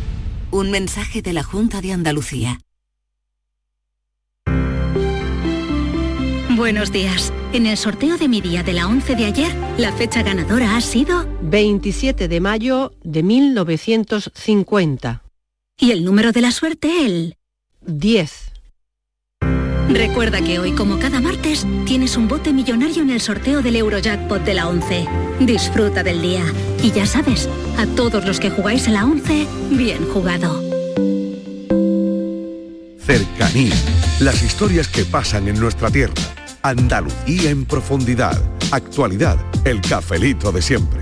Un mensaje de la Junta de Andalucía. Buenos días. En el sorteo de mi día de la 11 de ayer, la fecha ganadora ha sido 27 de mayo de 1950. Y el número de la suerte, el 10. Recuerda que hoy, como cada martes, tienes un bote millonario en el sorteo del Eurojackpot de la 11. Disfruta del día. Y ya sabes, a todos los que jugáis a la 11, bien jugado. Cercanía. Las historias que pasan en nuestra tierra Andalucía en profundidad. Actualidad, el cafelito de siempre.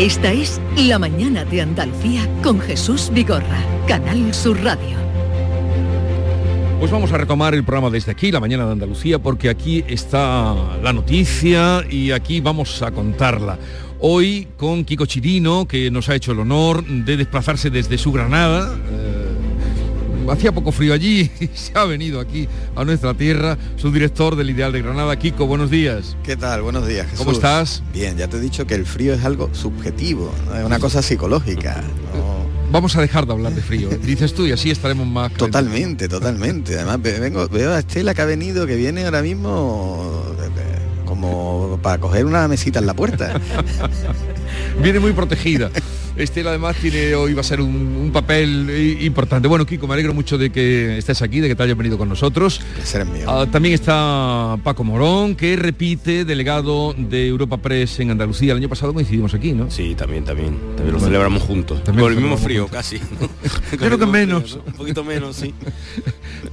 Esta es La Mañana de Andalucía con Jesús Vigorra, Canal Sur Radio. Pues vamos a retomar el programa desde aquí, La Mañana de Andalucía, porque aquí está la noticia y aquí vamos a contarla. Hoy con Kiko Chirino, que nos ha hecho el honor de desplazarse desde su Granada. Eh, hacía poco frío allí y se ha venido aquí a nuestra tierra su director del Ideal de Granada, Kiko, buenos días. ¿Qué tal? Buenos días, Jesús. ¿Cómo estás? Bien, ya te he dicho que el frío es algo subjetivo, es una cosa psicológica. Vamos a dejar de hablar de frío, dices tú, y así estaremos más... Totalmente, totalmente. Además, vengo, veo a Estela que ha venido, que viene ahora mismo como para coger una mesita en la puerta. Viene muy protegida. Estela además tiene hoy va a ser un, un papel importante. Bueno, Kiko, me alegro mucho de que estés aquí, de que te hayas venido con nosotros. Ah, también está Paco Morón, que repite delegado de Europa Press en Andalucía. El año pasado coincidimos aquí, ¿no? Sí, también, también. También lo celebramos juntos. También Con el mismo frío, casi. Yo creo que menos. Un poquito menos, sí.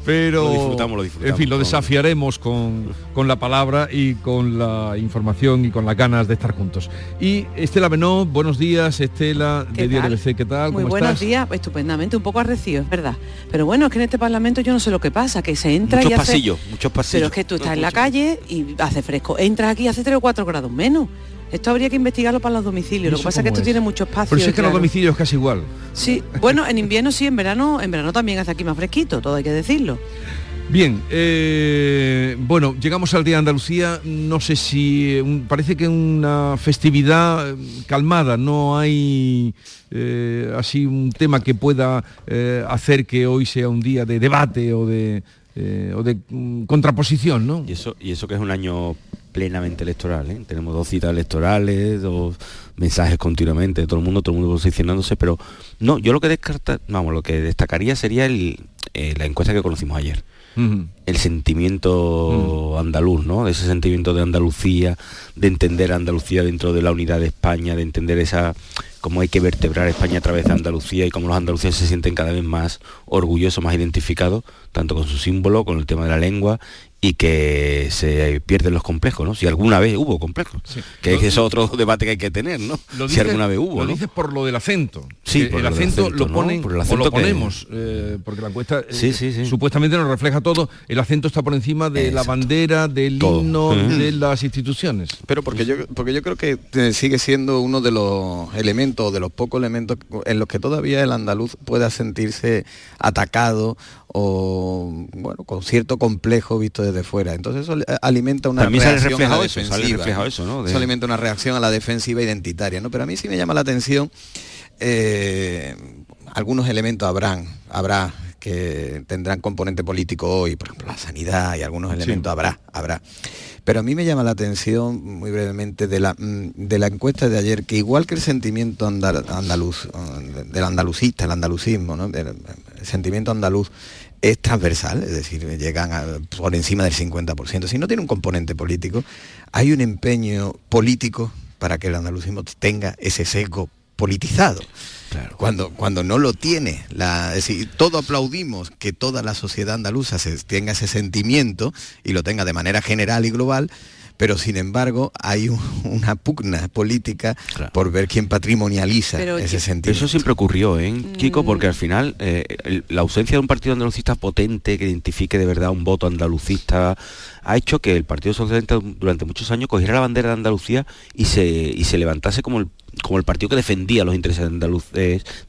Pero Lo disfrutamos, lo disfrutamos. En fin, lo desafiaremos con, con la palabra y con la información y con las ganas de estar juntos. Y Estela Benó, buenos días, Estela ¿Qué de Diario tal? ABC, ¿qué tal? Muy ¿Cómo buenos estás? días, estupendamente, un poco arrecido, es verdad. Pero bueno, es que en este Parlamento yo no sé lo que pasa, que se entra Muchos y hace... pasillos, muchos pasillos. Pero es que tú estás en la calle y hace fresco. Entras aquí y hace 3 o 4 grados menos. Esto habría que investigarlo para los domicilios. Lo que ¿Eso pasa es que esto es? tiene mucho espacio. Pero si es que los domicilios es casi igual. Sí, bueno, en invierno sí, en verano, en verano también hace aquí más fresquito, todo hay que decirlo. Bien, eh, bueno, llegamos al Día de Andalucía, no sé si un- parece que una festividad eh, calmada, no hay eh, así un tema que pueda eh, hacer que hoy sea un día de debate o de, eh, o de mm, contraposición, ¿no? Y eso, y eso que es un año plenamente electoral, ¿eh? Tenemos dos citas electorales, dos mensajes continuamente de todo el mundo, todo el mundo posicionándose, pero no, yo lo que descarta, vamos, lo que destacaría sería el, eh, la encuesta que conocimos ayer. el sentimiento andaluz, ¿no? De ese sentimiento de Andalucía, de entender a Andalucía dentro de la unidad de España, de entender esa cómo hay que vertebrar España a través de Andalucía y cómo los andaluces se sienten cada vez más orgullosos, más identificados, tanto con su símbolo, con el tema de la lengua y que se pierden los complejos, ¿no? Si alguna vez hubo complejos, que Lo- es otro debate que hay que tener, ¿no? Lo si dices- alguna vez hubo, Lo ¿no? dices por lo del acento. Sí, Que por el lo del acento, lo ¿no? ponen Por el o acento lo que- ponemos, eh, porque la encuesta eh, Sí, sí, sí. supuestamente nos refleja todo. El acento está por encima de la bandera, del Todo. himno, de las instituciones. Pero porque yo, porque yo creo que eh, sigue siendo uno de los elementos, de los pocos elementos en los que todavía el andaluz pueda sentirse atacado o bueno, con cierto complejo visto desde fuera. Entonces eso eh, alimenta una También sale reacción a la eso, sale defensiva. reflejado ¿no? eso, ¿no? De- Eso alimenta una reacción a la defensiva identitaria, ¿no? Pero a mí sí me llama la atención eh, algunos elementos habrán, habrá que tendrán componente político hoy, por ejemplo la sanidad y algunos Sí. elementos habrá, habrá. Pero a mí me llama la atención muy brevemente de la, mm, de la encuesta de ayer, que igual que el sentimiento andal- andaluz, eh, del andalucista, el andalucismo, ¿no? el sentimiento andaluz es transversal, es decir, llegan a- por encima del 50%. Si no tiene un componente político, hay un empeño político para que el andalucismo tenga ese sesgo politizado. Cuando, cuando no lo tiene, la, es decir, todo aplaudimos que toda la sociedad andaluza se, tenga ese sentimiento y lo tenga de manera general y global, pero sin embargo hay un- una pugna política por ver quién patrimonializa Pero ese sentimiento. Eso siempre ocurrió, ¿eh, Kiko? Mm. Porque al final eh, el- la ausencia de un partido andalucista potente que identifique de verdad un voto andalucista ha hecho que el Partido Socialista durante muchos años cogiera la bandera de Andalucía y se, y se levantase como el como el partido que defendía los intereses de,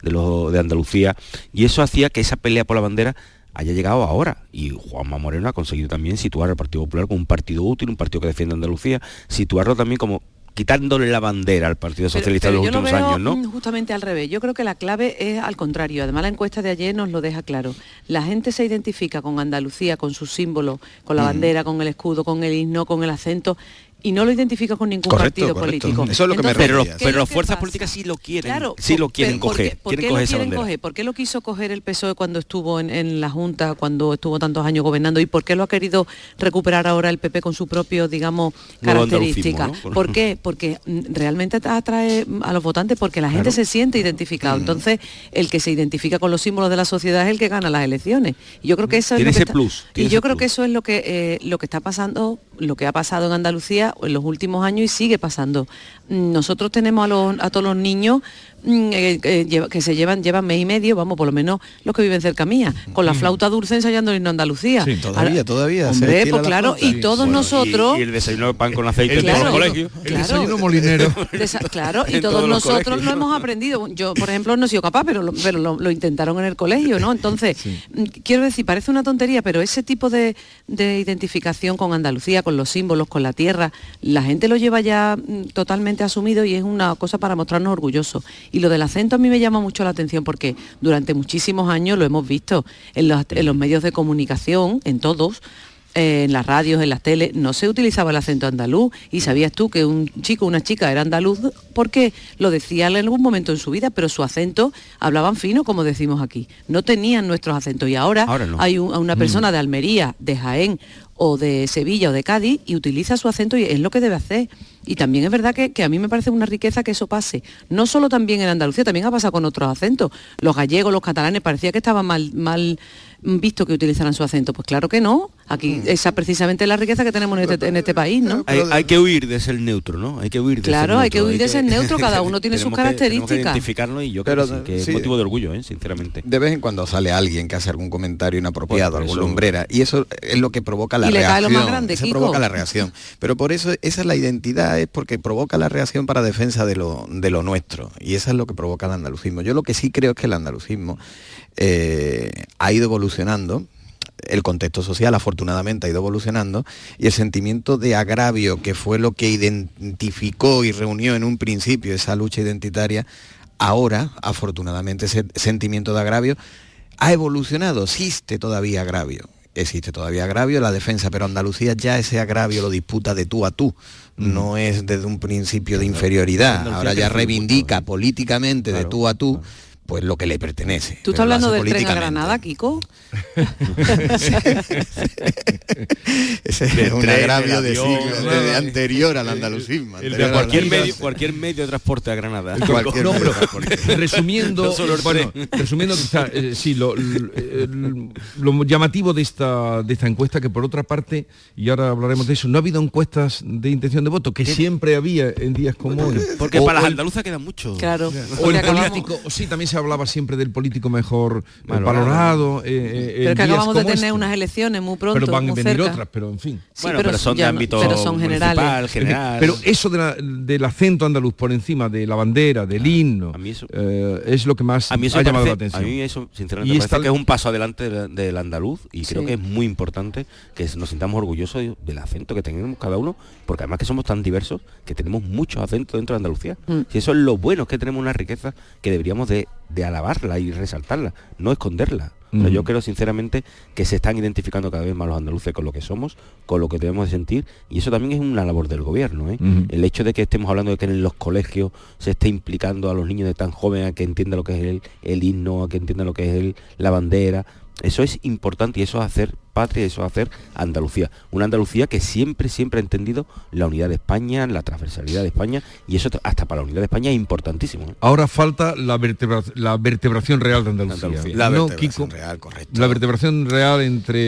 los, de Andalucía y eso hacía que esa pelea por la bandera haya llegado ahora y Juanma Moreno ha conseguido también situar al Partido Popular como un partido útil, un partido que defiende Andalucía, situarlo también como quitándole la bandera al Partido Socialista pero en los lo últimos años, ¿no? Justamente al revés. Yo creo que la clave es al contrario. Además, la encuesta de ayer nos lo deja claro. La gente se identifica con Andalucía, con sus símbolos, con la Mm. bandera, con el escudo, con el himno, con el acento. Y no lo identifica con ningún Correcto, partido correcto. político. Eso es lo que me Entonces, Pero, ¿qué es pero las fuerzas pasa? políticas sí lo quieren, Claro, sí lo por- quieren ¿por coger, qué- ¿por quieren qué lo coger quieren coger? ¿Por qué lo quiso coger el PSOE cuando estuvo en, en la Junta, cuando estuvo tantos años gobernando? ¿Y por qué lo ha querido recuperar ahora el PP con su propio, digamos, característica? ¿no? ¿Por qué? Porque mm, realmente atrae a los votantes porque la gente se siente identificado. Entonces, el que se identifica con los símbolos de la sociedad es el que gana las elecciones. Y yo creo que eso Tiene es lo ese que está- plus, Y yo creo que eso es lo que eh, lo que está pasando, lo que ha pasado en Andalucía en los últimos años y sigue pasando. Nosotros tenemos a, los, a todos los niños eh, eh, lleva- que se llevan llevan mes y medio, vamos, por lo menos los que viven cerca mía, con la flauta dulce ensayando el himno de Andalucía. Sí, todavía, todavía, Hombre, pues la claro, flauta. y todos Bueno, nosotros... Y, y el desayuno de pan con aceite El en todos los desayuno- colegios. el desayuno molinero. Desa- claro, y todos, nosotros lo hemos aprendido. Yo, por ejemplo, no he sido capaz, pero lo, pero lo, lo intentaron en el colegio, ¿no? Entonces, mm, quiero decir, parece una tontería, pero ese tipo de, de identificación con Andalucía, con los símbolos, con la tierra, la gente lo lleva ya mm, totalmente asumido y es una cosa para mostrarnos orgullosos. Y lo del acento a mí me llama mucho la atención porque durante muchísimos años lo hemos visto en los, en los medios de comunicación, en todos, eh, en las radios, en las teles, no se utilizaba el acento andaluz y sabías tú que un chico o una chica era andaluz porque lo decía en algún momento en su vida, pero su acento hablaban fino, como decimos aquí. No tenían nuestros acentos y ahora, Ahora no. hay un- una Mm. persona de Almería, de Jaén o de Sevilla o de Cádiz y utiliza su acento y es lo que debe hacer. Y también es verdad que, que a mí me parece una riqueza que eso pase. No solo también en Andalucía, también ha pasado con otros acentos. Los gallegos, los catalanes, parecía que estaba mal, mal visto que utilizaran su acento. Pues claro que no. Aquí esa precisamente es la riqueza que tenemos en este, en este país, ¿no? Hay, hay que huir de ser neutro, ¿no? Hay que huir de ser Claro, hay que huir de ser neutro, cada uno tiene sus tenemos que- que características. identificarnos y yo creo Pero, que, sí, que sí. es motivo de orgullo, ¿eh? sinceramente. De vez en cuando sale alguien que hace algún comentario inapropiado, eso- lumbrera, y eso es lo que provoca la Y le cae lo más grande, eso Kiko. provoca la reacción. Pero por eso esa es la identidad, es porque provoca la reacción para defensa de lo, de lo nuestro. Y eso es lo que provoca el andalucismo. Yo lo que sí creo es que el andalucismo eh, ha ido evolucionando. El contexto social afortunadamente ha ido evolucionando y el sentimiento de agravio que fue lo que identificó y reunió en un principio esa lucha identitaria, ahora afortunadamente ese sentimiento de agravio ha evolucionado, existe todavía agravio, existe todavía agravio, la defensa, pero Andalucía ya ese agravio lo disputa de tú a tú, no es desde un principio de inferioridad, Andalucía ahora ya reivindica políticamente de tú a tú, pues lo que le pertenece. ¿Tú estás hablando del tren a. Granada, Kiko? Ese es un tren, agravio de avión, siglo, ¿no? de anterior al andalucismo. Anterior de al cualquier medio, cualquier medio de transporte a Granada. Cualquier No, pero resumiendo, No solo el bueno, tren. resumiendo quizá, eh, sí, lo, lo llamativo de esta, de esta encuesta, que por otra parte, y ahora hablaremos de eso, no ha habido encuestas de intención de voto, que siempre había en días como hoy. Porque O- para las el- andaluzas queda mucho. Claro. O porque el acabamos- político, o sí, también se hablaba siempre del político mejor eh, Valorado. valorado. eh, eh, Pero que días acabamos de tener este. unas elecciones muy pronto, Pero van a venir cerca. otras, pero en fin. Sí, bueno, pero, son de no- ámbito pero son municipal, generales. general. Pero eso de la- del acento andaluz por encima de la bandera, del himno, a mí eso- eh, es lo que más A mí eso ha llamado la atención. A mí eso, sinceramente, Y me esta- parece que es un paso adelante del, del andaluz y creo Sí. que es muy importante que nos sintamos orgullosos de- del acento que tenemos cada uno, porque además que somos tan diversos que tenemos muchos acentos dentro de Andalucía. Mm. Y eso es lo bueno, es que tenemos una riqueza que deberíamos de, de alabarla y resaltarla, no esconderla. O sea, Mm. yo creo sinceramente que se están identificando cada vez más los andaluces con lo que somos, con lo que debemos de sentir, y eso también es una labor del gobierno. ¿eh? El hecho de que estemos hablando de que en los colegios se esté implicando a los niños de tan joven a que entienda lo que es el, el himno, a que entienda lo que es el- la bandera, eso es importante y eso es hacer patria, eso es hacer Andalucía. Una Andalucía que siempre, siempre ha entendido la unidad de España, la transversalidad de España, y eso hasta para la unidad de España es importantísimo. ¿eh? Ahora falta la, vertebra- la vertebración real de Andalucía. Andalucía. La ¿No, vertebración Kiko? real, correcto. La vertebración real entre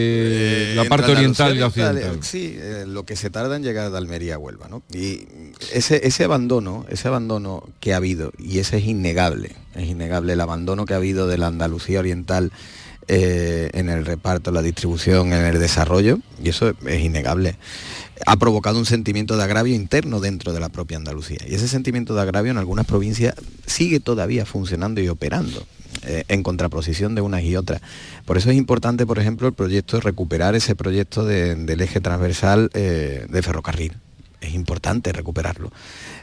Eh, la parte oriental y la occidental. eh, Sí, eh, lo que se tarda en llegar de Almería a Huelva, ¿no? Y ese, ese abandono, ese abandono que ha habido, y ese es innegable, es innegable el abandono que ha habido de la Andalucía oriental eh, en el reparto, la distribución, en el desarrollo, y eso es innegable. Ha provocado un sentimiento de agravio interno dentro de la propia Andalucía. Y ese sentimiento de agravio en algunas provincias sigue todavía funcionando y operando eh, en contraposición de unas y otras. Por eso es importante, por ejemplo, el proyecto, recuperar ese proyecto de- del eje transversal eh, de ferrocarril. Es importante recuperarlo.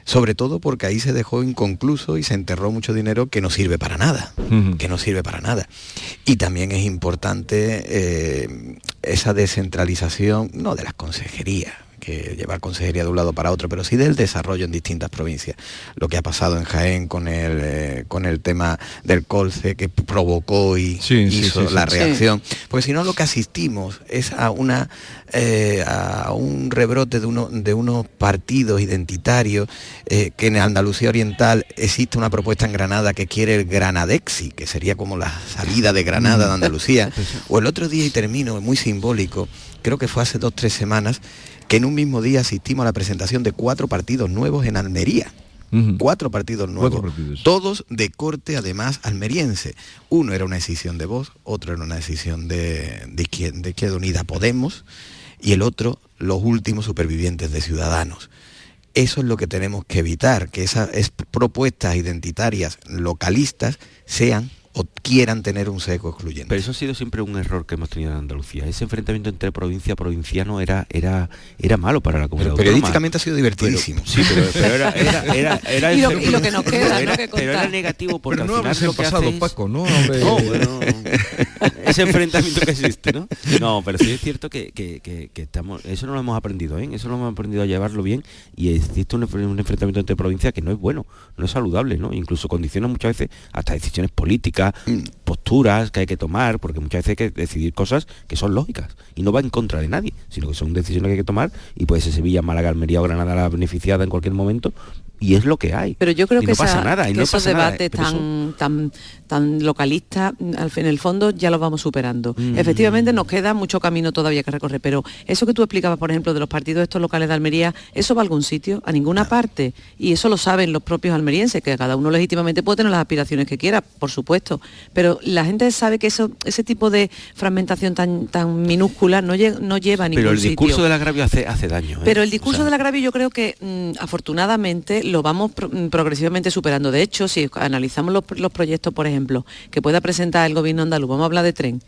Sobre todo porque ahí se dejó inconcluso y se enterró mucho dinero que no sirve para nada. Que no sirve para nada. Y también es importante eh, esa descentralización, no de las consejerías, que llevar consejería de un lado para otro, pero sí del desarrollo en distintas provincias. Lo que ha pasado en Jaén con el, eh, con el tema del colce que provocó y Sí, hizo sí, sí. la reacción. Porque si no lo que asistimos es a una eh, a un rebrote de, uno, de unos partidos identitarios, eh, que en Andalucía Oriental existe una propuesta en Granada que quiere el Granadexi, que sería como la salida de Granada de Andalucía. O el otro día, y termino, muy simbólico, creo que fue hace dos, tres semanas, que en un mismo día asistimos a la presentación de cuatro partidos nuevos en Almería. Cuatro partidos nuevos, Cuatro partidos. todos de corte además almeriense. Uno era una decisión de Vox, otro era una decisión de, de, de Izquierda Unida Podemos y el otro los últimos supervivientes de Ciudadanos. Eso es lo que tenemos que evitar, que esas es- propuestas identitarias localistas sean o quieran tener un seco excluyente. Pero eso ha sido siempre un error que hemos tenido en Andalucía. Ese enfrentamiento entre provincia y provinciano era, era, era malo para la comunidad. Pero periodísticamente ha sido divertidísimo. sí, pero, pero era, era, era, era y, lo, y, lo, que nos queda, pero, ¿no? era, que pero era negativo porque pero no al final lo que pasado, hace es... Paco, ¿no? Hombre. No, bueno, ese enfrentamiento que existe, ¿no? No, pero sí es cierto que, que, que, que estamos, eso no lo hemos aprendido, ¿eh? Eso lo hemos aprendido a llevarlo bien y existe un, un enfrentamiento entre provincias que no es bueno, no es saludable, ¿no? Incluso condiciona muchas veces hasta decisiones políticas, Posturas que hay que tomar, porque muchas veces hay que decidir cosas que son lógicas y no va en contra de nadie, sino que son decisiones que hay que tomar y puede ser Sevilla, Málaga, Almería o Granada la beneficiada en cualquier momento y es lo que hay. Pero yo creo Y que, no pasa esa- nada, y que no esos pasa nada, debates pero eso- tan, tan, tan localistas, en el fondo ya los vamos superando. Mm. Efectivamente nos queda mucho camino todavía que recorrer, pero eso que tú explicabas, por ejemplo, de los partidos estos locales de Almería, ¿eso va a algún sitio? A ninguna parte. Y eso lo saben los propios almerienses, que cada uno legítimamente puede tener las aspiraciones que quiera, por supuesto. Pero la gente sabe que eso, ese tipo de fragmentación tan, tan minúscula no, lle- no lleva a ningún Pero el sitio. discurso del agravio hace, hace daño. ¿eh? Pero el discurso O sea, del agravio yo creo que mm, afortunadamente lo vamos pro- mm, progresivamente superando. De hecho, si analizamos los, los proyectos, por ejemplo, que pueda presentar el gobierno andaluz, vamos a hablar de tren.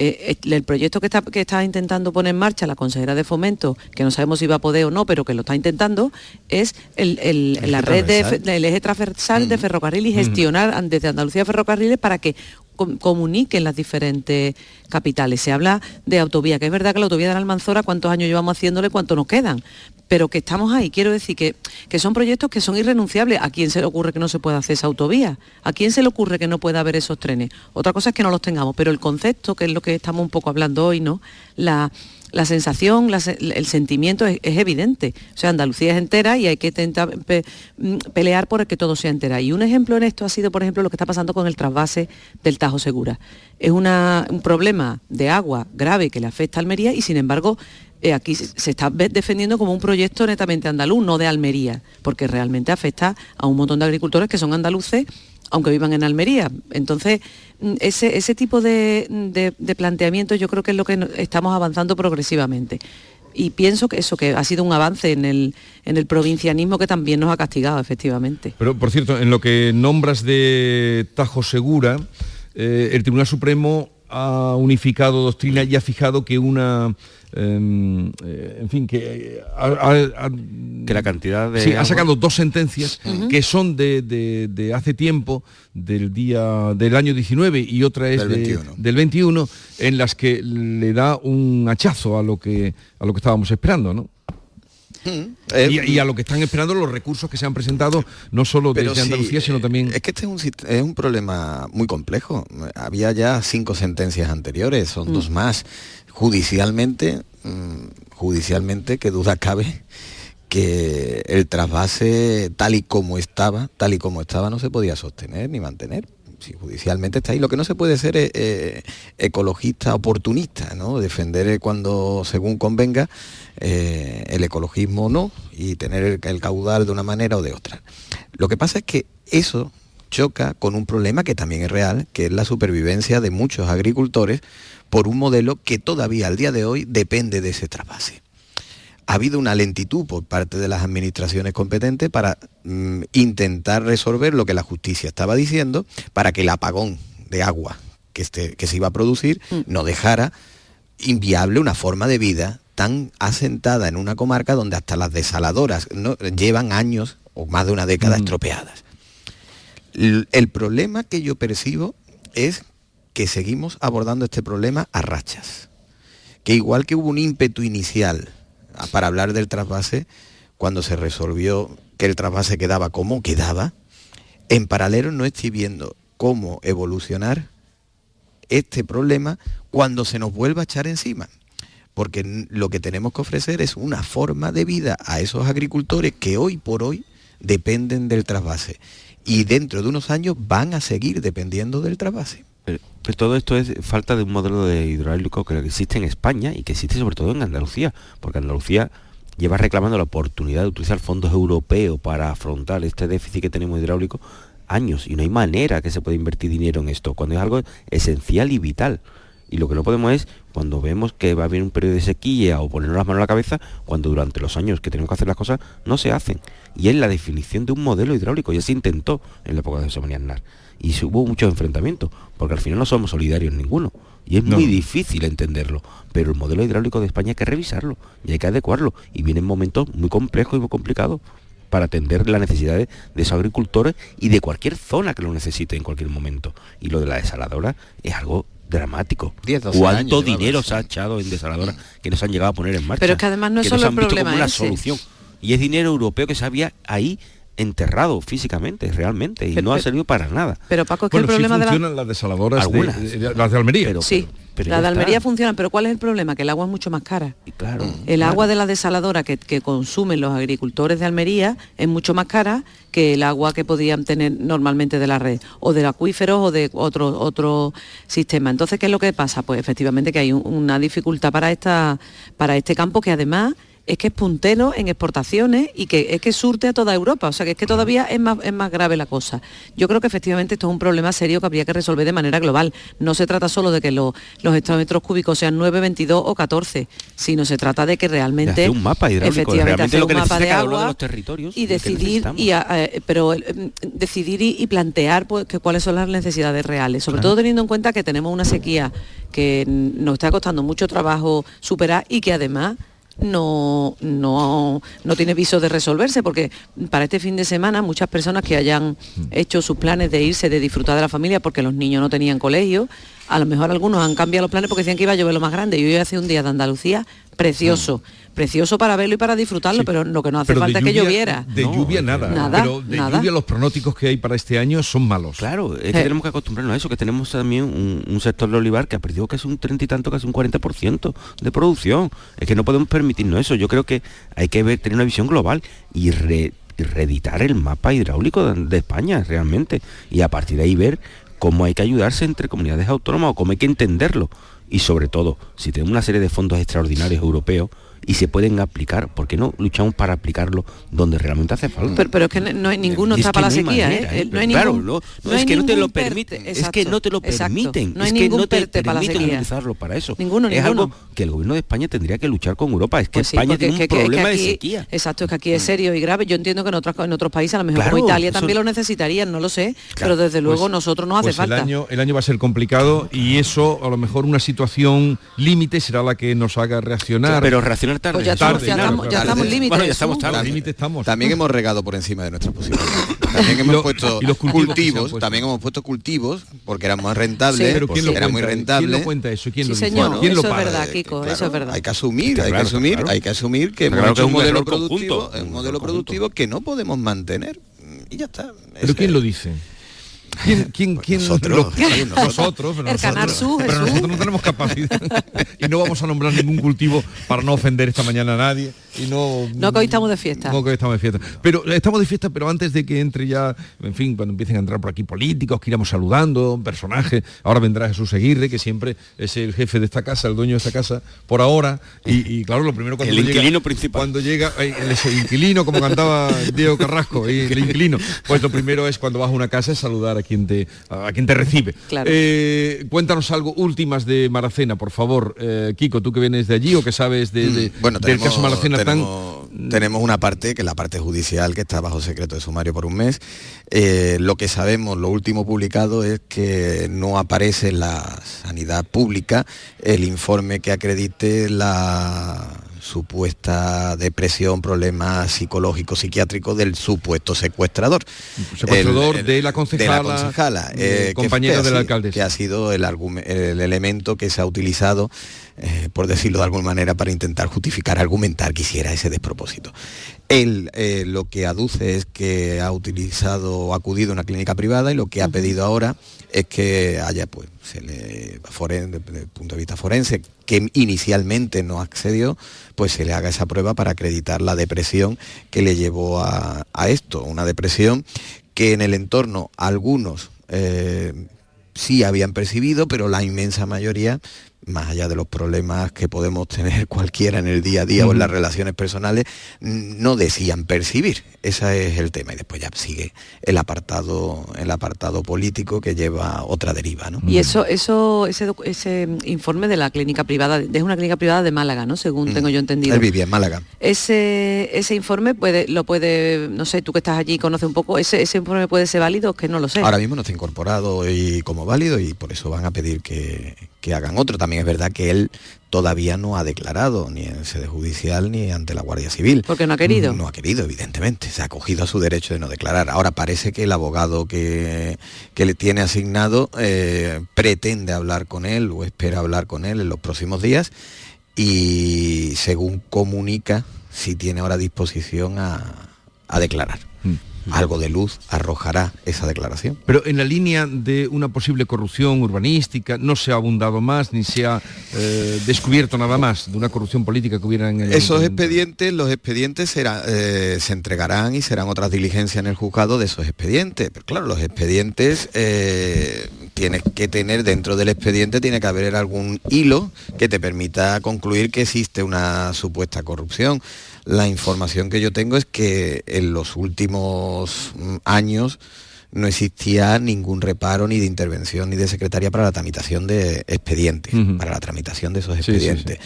Eh, el el proyecto que está, que está intentando poner en marcha la consejera de fomento, que no sabemos si va a poder o no, pero que lo está intentando, es el- el- El la red de, del eje transversal de ferrocarril y gestionar desde Andalucía Ferrocarriles para que com- comuniquen las diferentes capitales. Se habla de autovía, que es verdad que la autovía de la Almanzora, cuántos años llevamos haciéndole, cuánto nos quedan, pero que estamos ahí. Quiero decir que, que son proyectos que son irrenunciables. ¿A quién se le ocurre que no se pueda hacer esa autovía? ¿A quién se le ocurre que no pueda haber esos trenes? Otra cosa es que no los tengamos, pero el concepto, que es lo que estamos un poco hablando hoy, ¿no? La, la sensación, el sentimiento es, evidente. O sea, Andalucía es entera y hay que intentar mm, pelear por que todo sea entera. Y un ejemplo en esto ha sido, por ejemplo, lo que está pasando con el trasvase del Tajo Segura. Es una- un problema de agua grave que le afecta a Almería y, sin embargo, aquí se está defendiendo como un proyecto netamente andaluz, no de Almería, porque realmente afecta a un montón de agricultores que son andaluces aunque vivan en Almería. Entonces, mm, ese, ese tipo de, de, de planteamientos yo creo que es lo que estamos avanzando progresivamente. Y pienso que eso, que ha sido un avance en el, en el provincianismo que también nos ha castigado, efectivamente. Pero, por cierto, en lo que nombras de Tajo Segura, eh, el Tribunal Supremo ha unificado doctrina y ha fijado que una... em, eh, en fin, que, eh, ha, ha- ha- que la cantidad de Sí, ha sacado dos sentencias que son de, de- de hace tiempo, del día del año 19 y otra es Del de- 21. del 21, en las que le da un hachazo a lo que a lo que estábamos esperando, ¿no? Eh, y, y a lo que están esperando los recursos que se han presentado no solo desde sí, Andalucía, sino también Es que este es un, es un problema muy complejo. Había ya cinco sentencias anteriores, son Mm. dos más. Judicialmente, mm, judicialmente, que duda cabe que el trasvase tal y como estaba, tal y como estaba, no se podía sostener ni mantener. Si judicialmente está ahí, lo que no se puede ser es eh, ecologista oportunista, ¿no? Defender eh, cuando según convenga eh, el ecologismo no y tener el, el caudal de una manera o de otra. Lo que pasa es que eso choca con un problema que también es real, que es la supervivencia de muchos agricultores por un modelo que todavía al día de hoy depende de ese trasvase. Ha habido una lentitud por parte de las administraciones competentes para mm, intentar resolver lo que la justicia estaba diciendo, para que el apagón de agua que, este- que se iba a producir no dejara inviable una forma de vida tan asentada en una comarca donde hasta las desaladoras ¿no? llevan años o más de una década estropeadas. L- El problema que yo percibo es que seguimos abordando este problema a rachas. Que igual que hubo un ímpetu inicial para hablar del trasvase, cuando se resolvió que el trasvase quedaba como quedaba, en paralelo no estoy viendo cómo evolucionar este problema cuando se nos vuelva a echar encima. Porque lo que tenemos que ofrecer es una forma de vida a esos agricultores que hoy por hoy dependen del trasvase. Y dentro de unos años van a seguir dependiendo del trasvase. Pero, todo esto es falta de un modelo de hidráulico que existe en España y que existe sobre todo en Andalucía, porque Andalucía lleva reclamando la oportunidad de utilizar fondos europeos para afrontar este déficit que tenemos hidráulico años y no hay manera que se pueda invertir dinero en esto, cuando es algo esencial y vital. Y lo que no podemos es, cuando vemos que va a haber un periodo de sequía o ponernos las manos a la cabeza, cuando durante los años que tenemos que hacer las cosas no se hacen. Y es la definición de un modelo hidráulico, ya se intentó en la época de José María Aznar. Y hubo muchos enfrentamientos, porque al final no somos solidarios ninguno. Y es No. muy difícil entenderlo. Pero el modelo hidráulico de España hay que revisarlo y hay que adecuarlo. Y vienen momentos muy complejos y muy complicados para atender las necesidades de esos agricultores y de cualquier zona que lo necesite en cualquier momento. Y lo de la desaladora es algo dramático. 10, 12 ¿Cuánto años dinero se ha echado en desaladoras que nos han llegado a poner en marcha? Pero es que además no es solo el han visto problema como una ese. solución. Y es dinero europeo que se había ahí enterrado físicamente, realmente, y Pero- no ha pero- servido para nada. Pero Paco, es que Bueno, el problema sí de la... las desaladoras, de- Algunas. de- de- las de Almería. sí, pero la ya de Almería está. funcionan, pero ¿cuál es el problema? Que el agua es mucho más cara. Claro. El agua de la desaladora que, que consumen los agricultores de Almería es mucho más cara que el agua que podían tener normalmente de la red, o del acuífero o de otro, otro sistema. Entonces, ¿qué es lo que pasa? Pues efectivamente que hay un- una dificultad para, esta, para este campo que además es que es puntero en exportaciones y que es que surte a toda Europa. O sea que es que todavía es más, es más grave la cosa. Yo creo que efectivamente esto es un problema serio que habría que resolver de manera global. No se trata solo de que lo- los hectómetros cúbicos sean 9, 22 o 14, sino se trata de que realmente un mapa hidráulico, efectivamente realmente hacer lo que un mapa de cada uno de agua los territorios y decidir necesitamos. y a- eh, pero eh, decidir y, y plantear pues, que cuáles son las necesidades reales, sobre Claro. todo teniendo en cuenta que tenemos una sequía que mm, nos está costando mucho trabajo superar y que además no, no, no tiene viso de resolverse, porque para este fin de semana muchas personas que hayan hecho sus planes de irse, de disfrutar de la familia, porque los niños no tenían colegio, a lo mejor algunos han cambiado los planes porque decían que iba a llover lo más grande. Y hoy hace un día de Andalucía precioso, precioso para verlo y para disfrutarlo, pero lo que no hace Pero falta es que lloviera. De lluvia nada. Nada, Pero de nada. lluvia los pronósticos que hay para este año son malos. Claro, es que Eh. tenemos que acostumbrarnos a eso, que tenemos también un, un sector de olivar que ha perdido casi un 30 y tanto, casi un 40% de producción. Es que no podemos permitirnos eso. Yo creo que hay que ver, tener una visión global y, re- reeditar el mapa hidráulico de, de España realmente. Y a partir de ahí ver cómo hay que ayudarse entre comunidades autónomas o cómo hay que entenderlo. Y sobre todo, si tenemos una serie de fondos extraordinarios europeos y se pueden aplicar, ¿por qué no luchamos para aplicarlo donde realmente hace falta? Pero, pero es que no hay ninguno Y es para la sequía, manera, ¿eh? ¿eh? No hay Claro, ningún, no, no, hay es que no te lo permiten, es que no te lo permiten, No hay es que no te permiten utilizarlo para eso. Ninguno, es ninguno. algo que el gobierno de España tendría que luchar con Europa, es que Pues sí, España tiene un es que- que problema aquí- de sequía. Mm. Exacto, es que aquí es serio y grave. Yo entiendo que en otros, en otros países, a lo mejor Claro, como Italia también lo necesitarían, no lo sé, Claro, pero desde luego pues- nosotros nos hace pues falta. El año, el año va a ser complicado y eso, a lo mejor una situación límite será la que nos haga reaccionar. Pero reaccionar tarde. Pues ya estamos- ya estamos- ya estamos en límite, Bueno, ya Jesús. estamos tarde. Al límite estamos. También hemos regado por encima de nuestras posibilidades. También hemos lo- puesto los cultivos también hemos puesto cultivos porque era más rentable, Sí. Pero ¿quién lo era muy cuenta? rentable. ¿Quién lo cuenta eso? ¿Quién Sí, lo dice? señor, ¿Quién lo eso es verdad, Kiko, eso es verdad. Hay que asumir, hay que asumir, hay que asumir que hemos hecho un modelo productivo, un modelo productivo que no podemos mantener. Y ya está. ¿Pero quién lo dice? ¿Quién, quién, quién nosotros, lo- nosotros. pero El Canal nosotros- Sur, pero nosotros no tenemos capacidad. Y no vamos a nombrar ningún cultivo para no ofender esta mañana a nadie. Y no No, que hoy estamos de fiesta. no que hoy estamos de fiesta. Pero eh, estamos de fiesta pero antes de que entre ya en fin cuando empiecen a entrar por aquí políticos que iremos saludando personajes. Ahora vendrá Jesús Aguirre que siempre es el jefe de esta casa el dueño de esta casa por ahora. Y, y claro lo primero cuando El llega- inquilino principal. cuando llega eh, el, ese inquilino como cantaba Diego Carrasco y el inquilino. Pues lo primero es cuando vas a una casa es saludar a quien te a quien te recibe Claro. Eh, cuéntanos algo últimas de Maracena por favor Eh, Kiko tú que vienes de allí o que sabes de, de- Mm, bueno, del tenemos, caso Maracena tan tenemos, tenemos una parte, que es la parte judicial, que está bajo secreto de sumario por un mes. Eh, lo que sabemos, lo último publicado es que no aparece en la sanidad pública el informe que acredite la supuesta depresión, problemas psicológicos, psiquiátricos del supuesto secuestrador. Secuestrador de la concejala, de la concejala, eh, que- compañera que de la ha sido- alcaldesa. Que ha sido el, el elemento que se ha utilizado, eh, por decirlo de alguna manera, para intentar justificar, argumentar que hiciera ese despropósito. Él eh, lo que aduce es que ha utilizado o acudido a una clínica privada y lo que ha pedido ahora es que haya, pues, se le, foren- desde el punto de vista forense, que inicialmente no accedió, pues se le haga esa prueba para acreditar la depresión que le llevó a, a esto. Una depresión que en el entorno algunos eh, sí habían percibido, pero la inmensa mayoría más allá de los problemas que podemos tener cualquiera en el día a día o en las relaciones personales, no decían percibir. Ese es el tema. Y después ya sigue el apartado, el apartado político que lleva otra deriva. ¿no? Y eso, eso, ese, ese informe de la clínica privada, es una clínica privada de Málaga, ¿no? Según tengo yo entendido. Él vivía en Málaga. Ese, ese informe puede, lo puede, no sé, tú que estás allí y conoces un poco, ese, ese informe puede ser válido, que no lo sé. Ahora mismo no está incorporado y como válido y por eso van a pedir que, que hagan otro. También es verdad que él todavía no ha declarado ni en sede judicial ni ante la Guardia Civil. Porque no ha querido. No ha querido, evidentemente. Se ha acogido a su derecho de no declarar. Ahora parece que el abogado que, que le tiene asignado eh, pretende hablar con él o espera hablar con él en los próximos días y según comunica, si tiene ahora disposición a, a declarar. Algo de luz arrojará esa declaración. Pero en la línea de una posible corrupción urbanística no se ha abundado más ni se ha eh, descubierto nada más de una corrupción política que hubiera en el Esos expedientes, los expedientes será- eh, se entregarán y serán otras diligencias en el juzgado de esos expedientes. Pero claro, los expedientes eh, tienes que tener dentro del expediente tiene que haber algún hilo que te permita concluir que existe una supuesta corrupción. La información que yo tengo es que en los últimos mm, años no existía ningún reparo ni de intervención ni de secretaria para la tramitación de expedientes, para la tramitación de esos Sí, sí, sí. expedientes.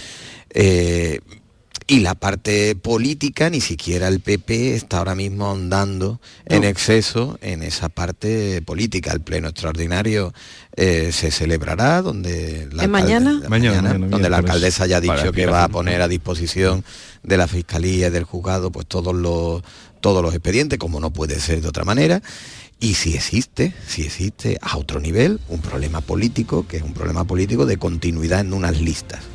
Eh, y la parte política, ni siquiera el PP está ahora mismo ahondando en exceso en esa parte política. El pleno extraordinario eh, se celebrará donde la ¿Es mañana? Mañana, mañana, donde la alcaldesa ya ha dicho que va a poner a disposición de la fiscalía y del juzgado pues todos los todos los expedientes, como no puede ser de otra manera. Y si existe, si existe a otro nivel un problema político, que es un problema político de continuidad en unas listas.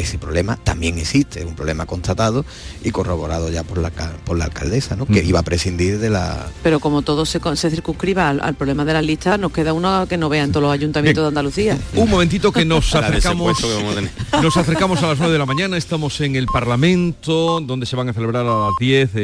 Ese problema también existe, es un problema constatado y corroborado ya por la, por la alcaldesa, ¿no? que iba a prescindir de la... Pero como todo se, con- se circunscriba al, al problema de las listas, nos queda uno que no vea en todos los ayuntamientos de Andalucía. Un momentito que nos acercamos, que nos acercamos a las 9 de la mañana, estamos en el Parlamento, donde se van a celebrar a las 10 eh,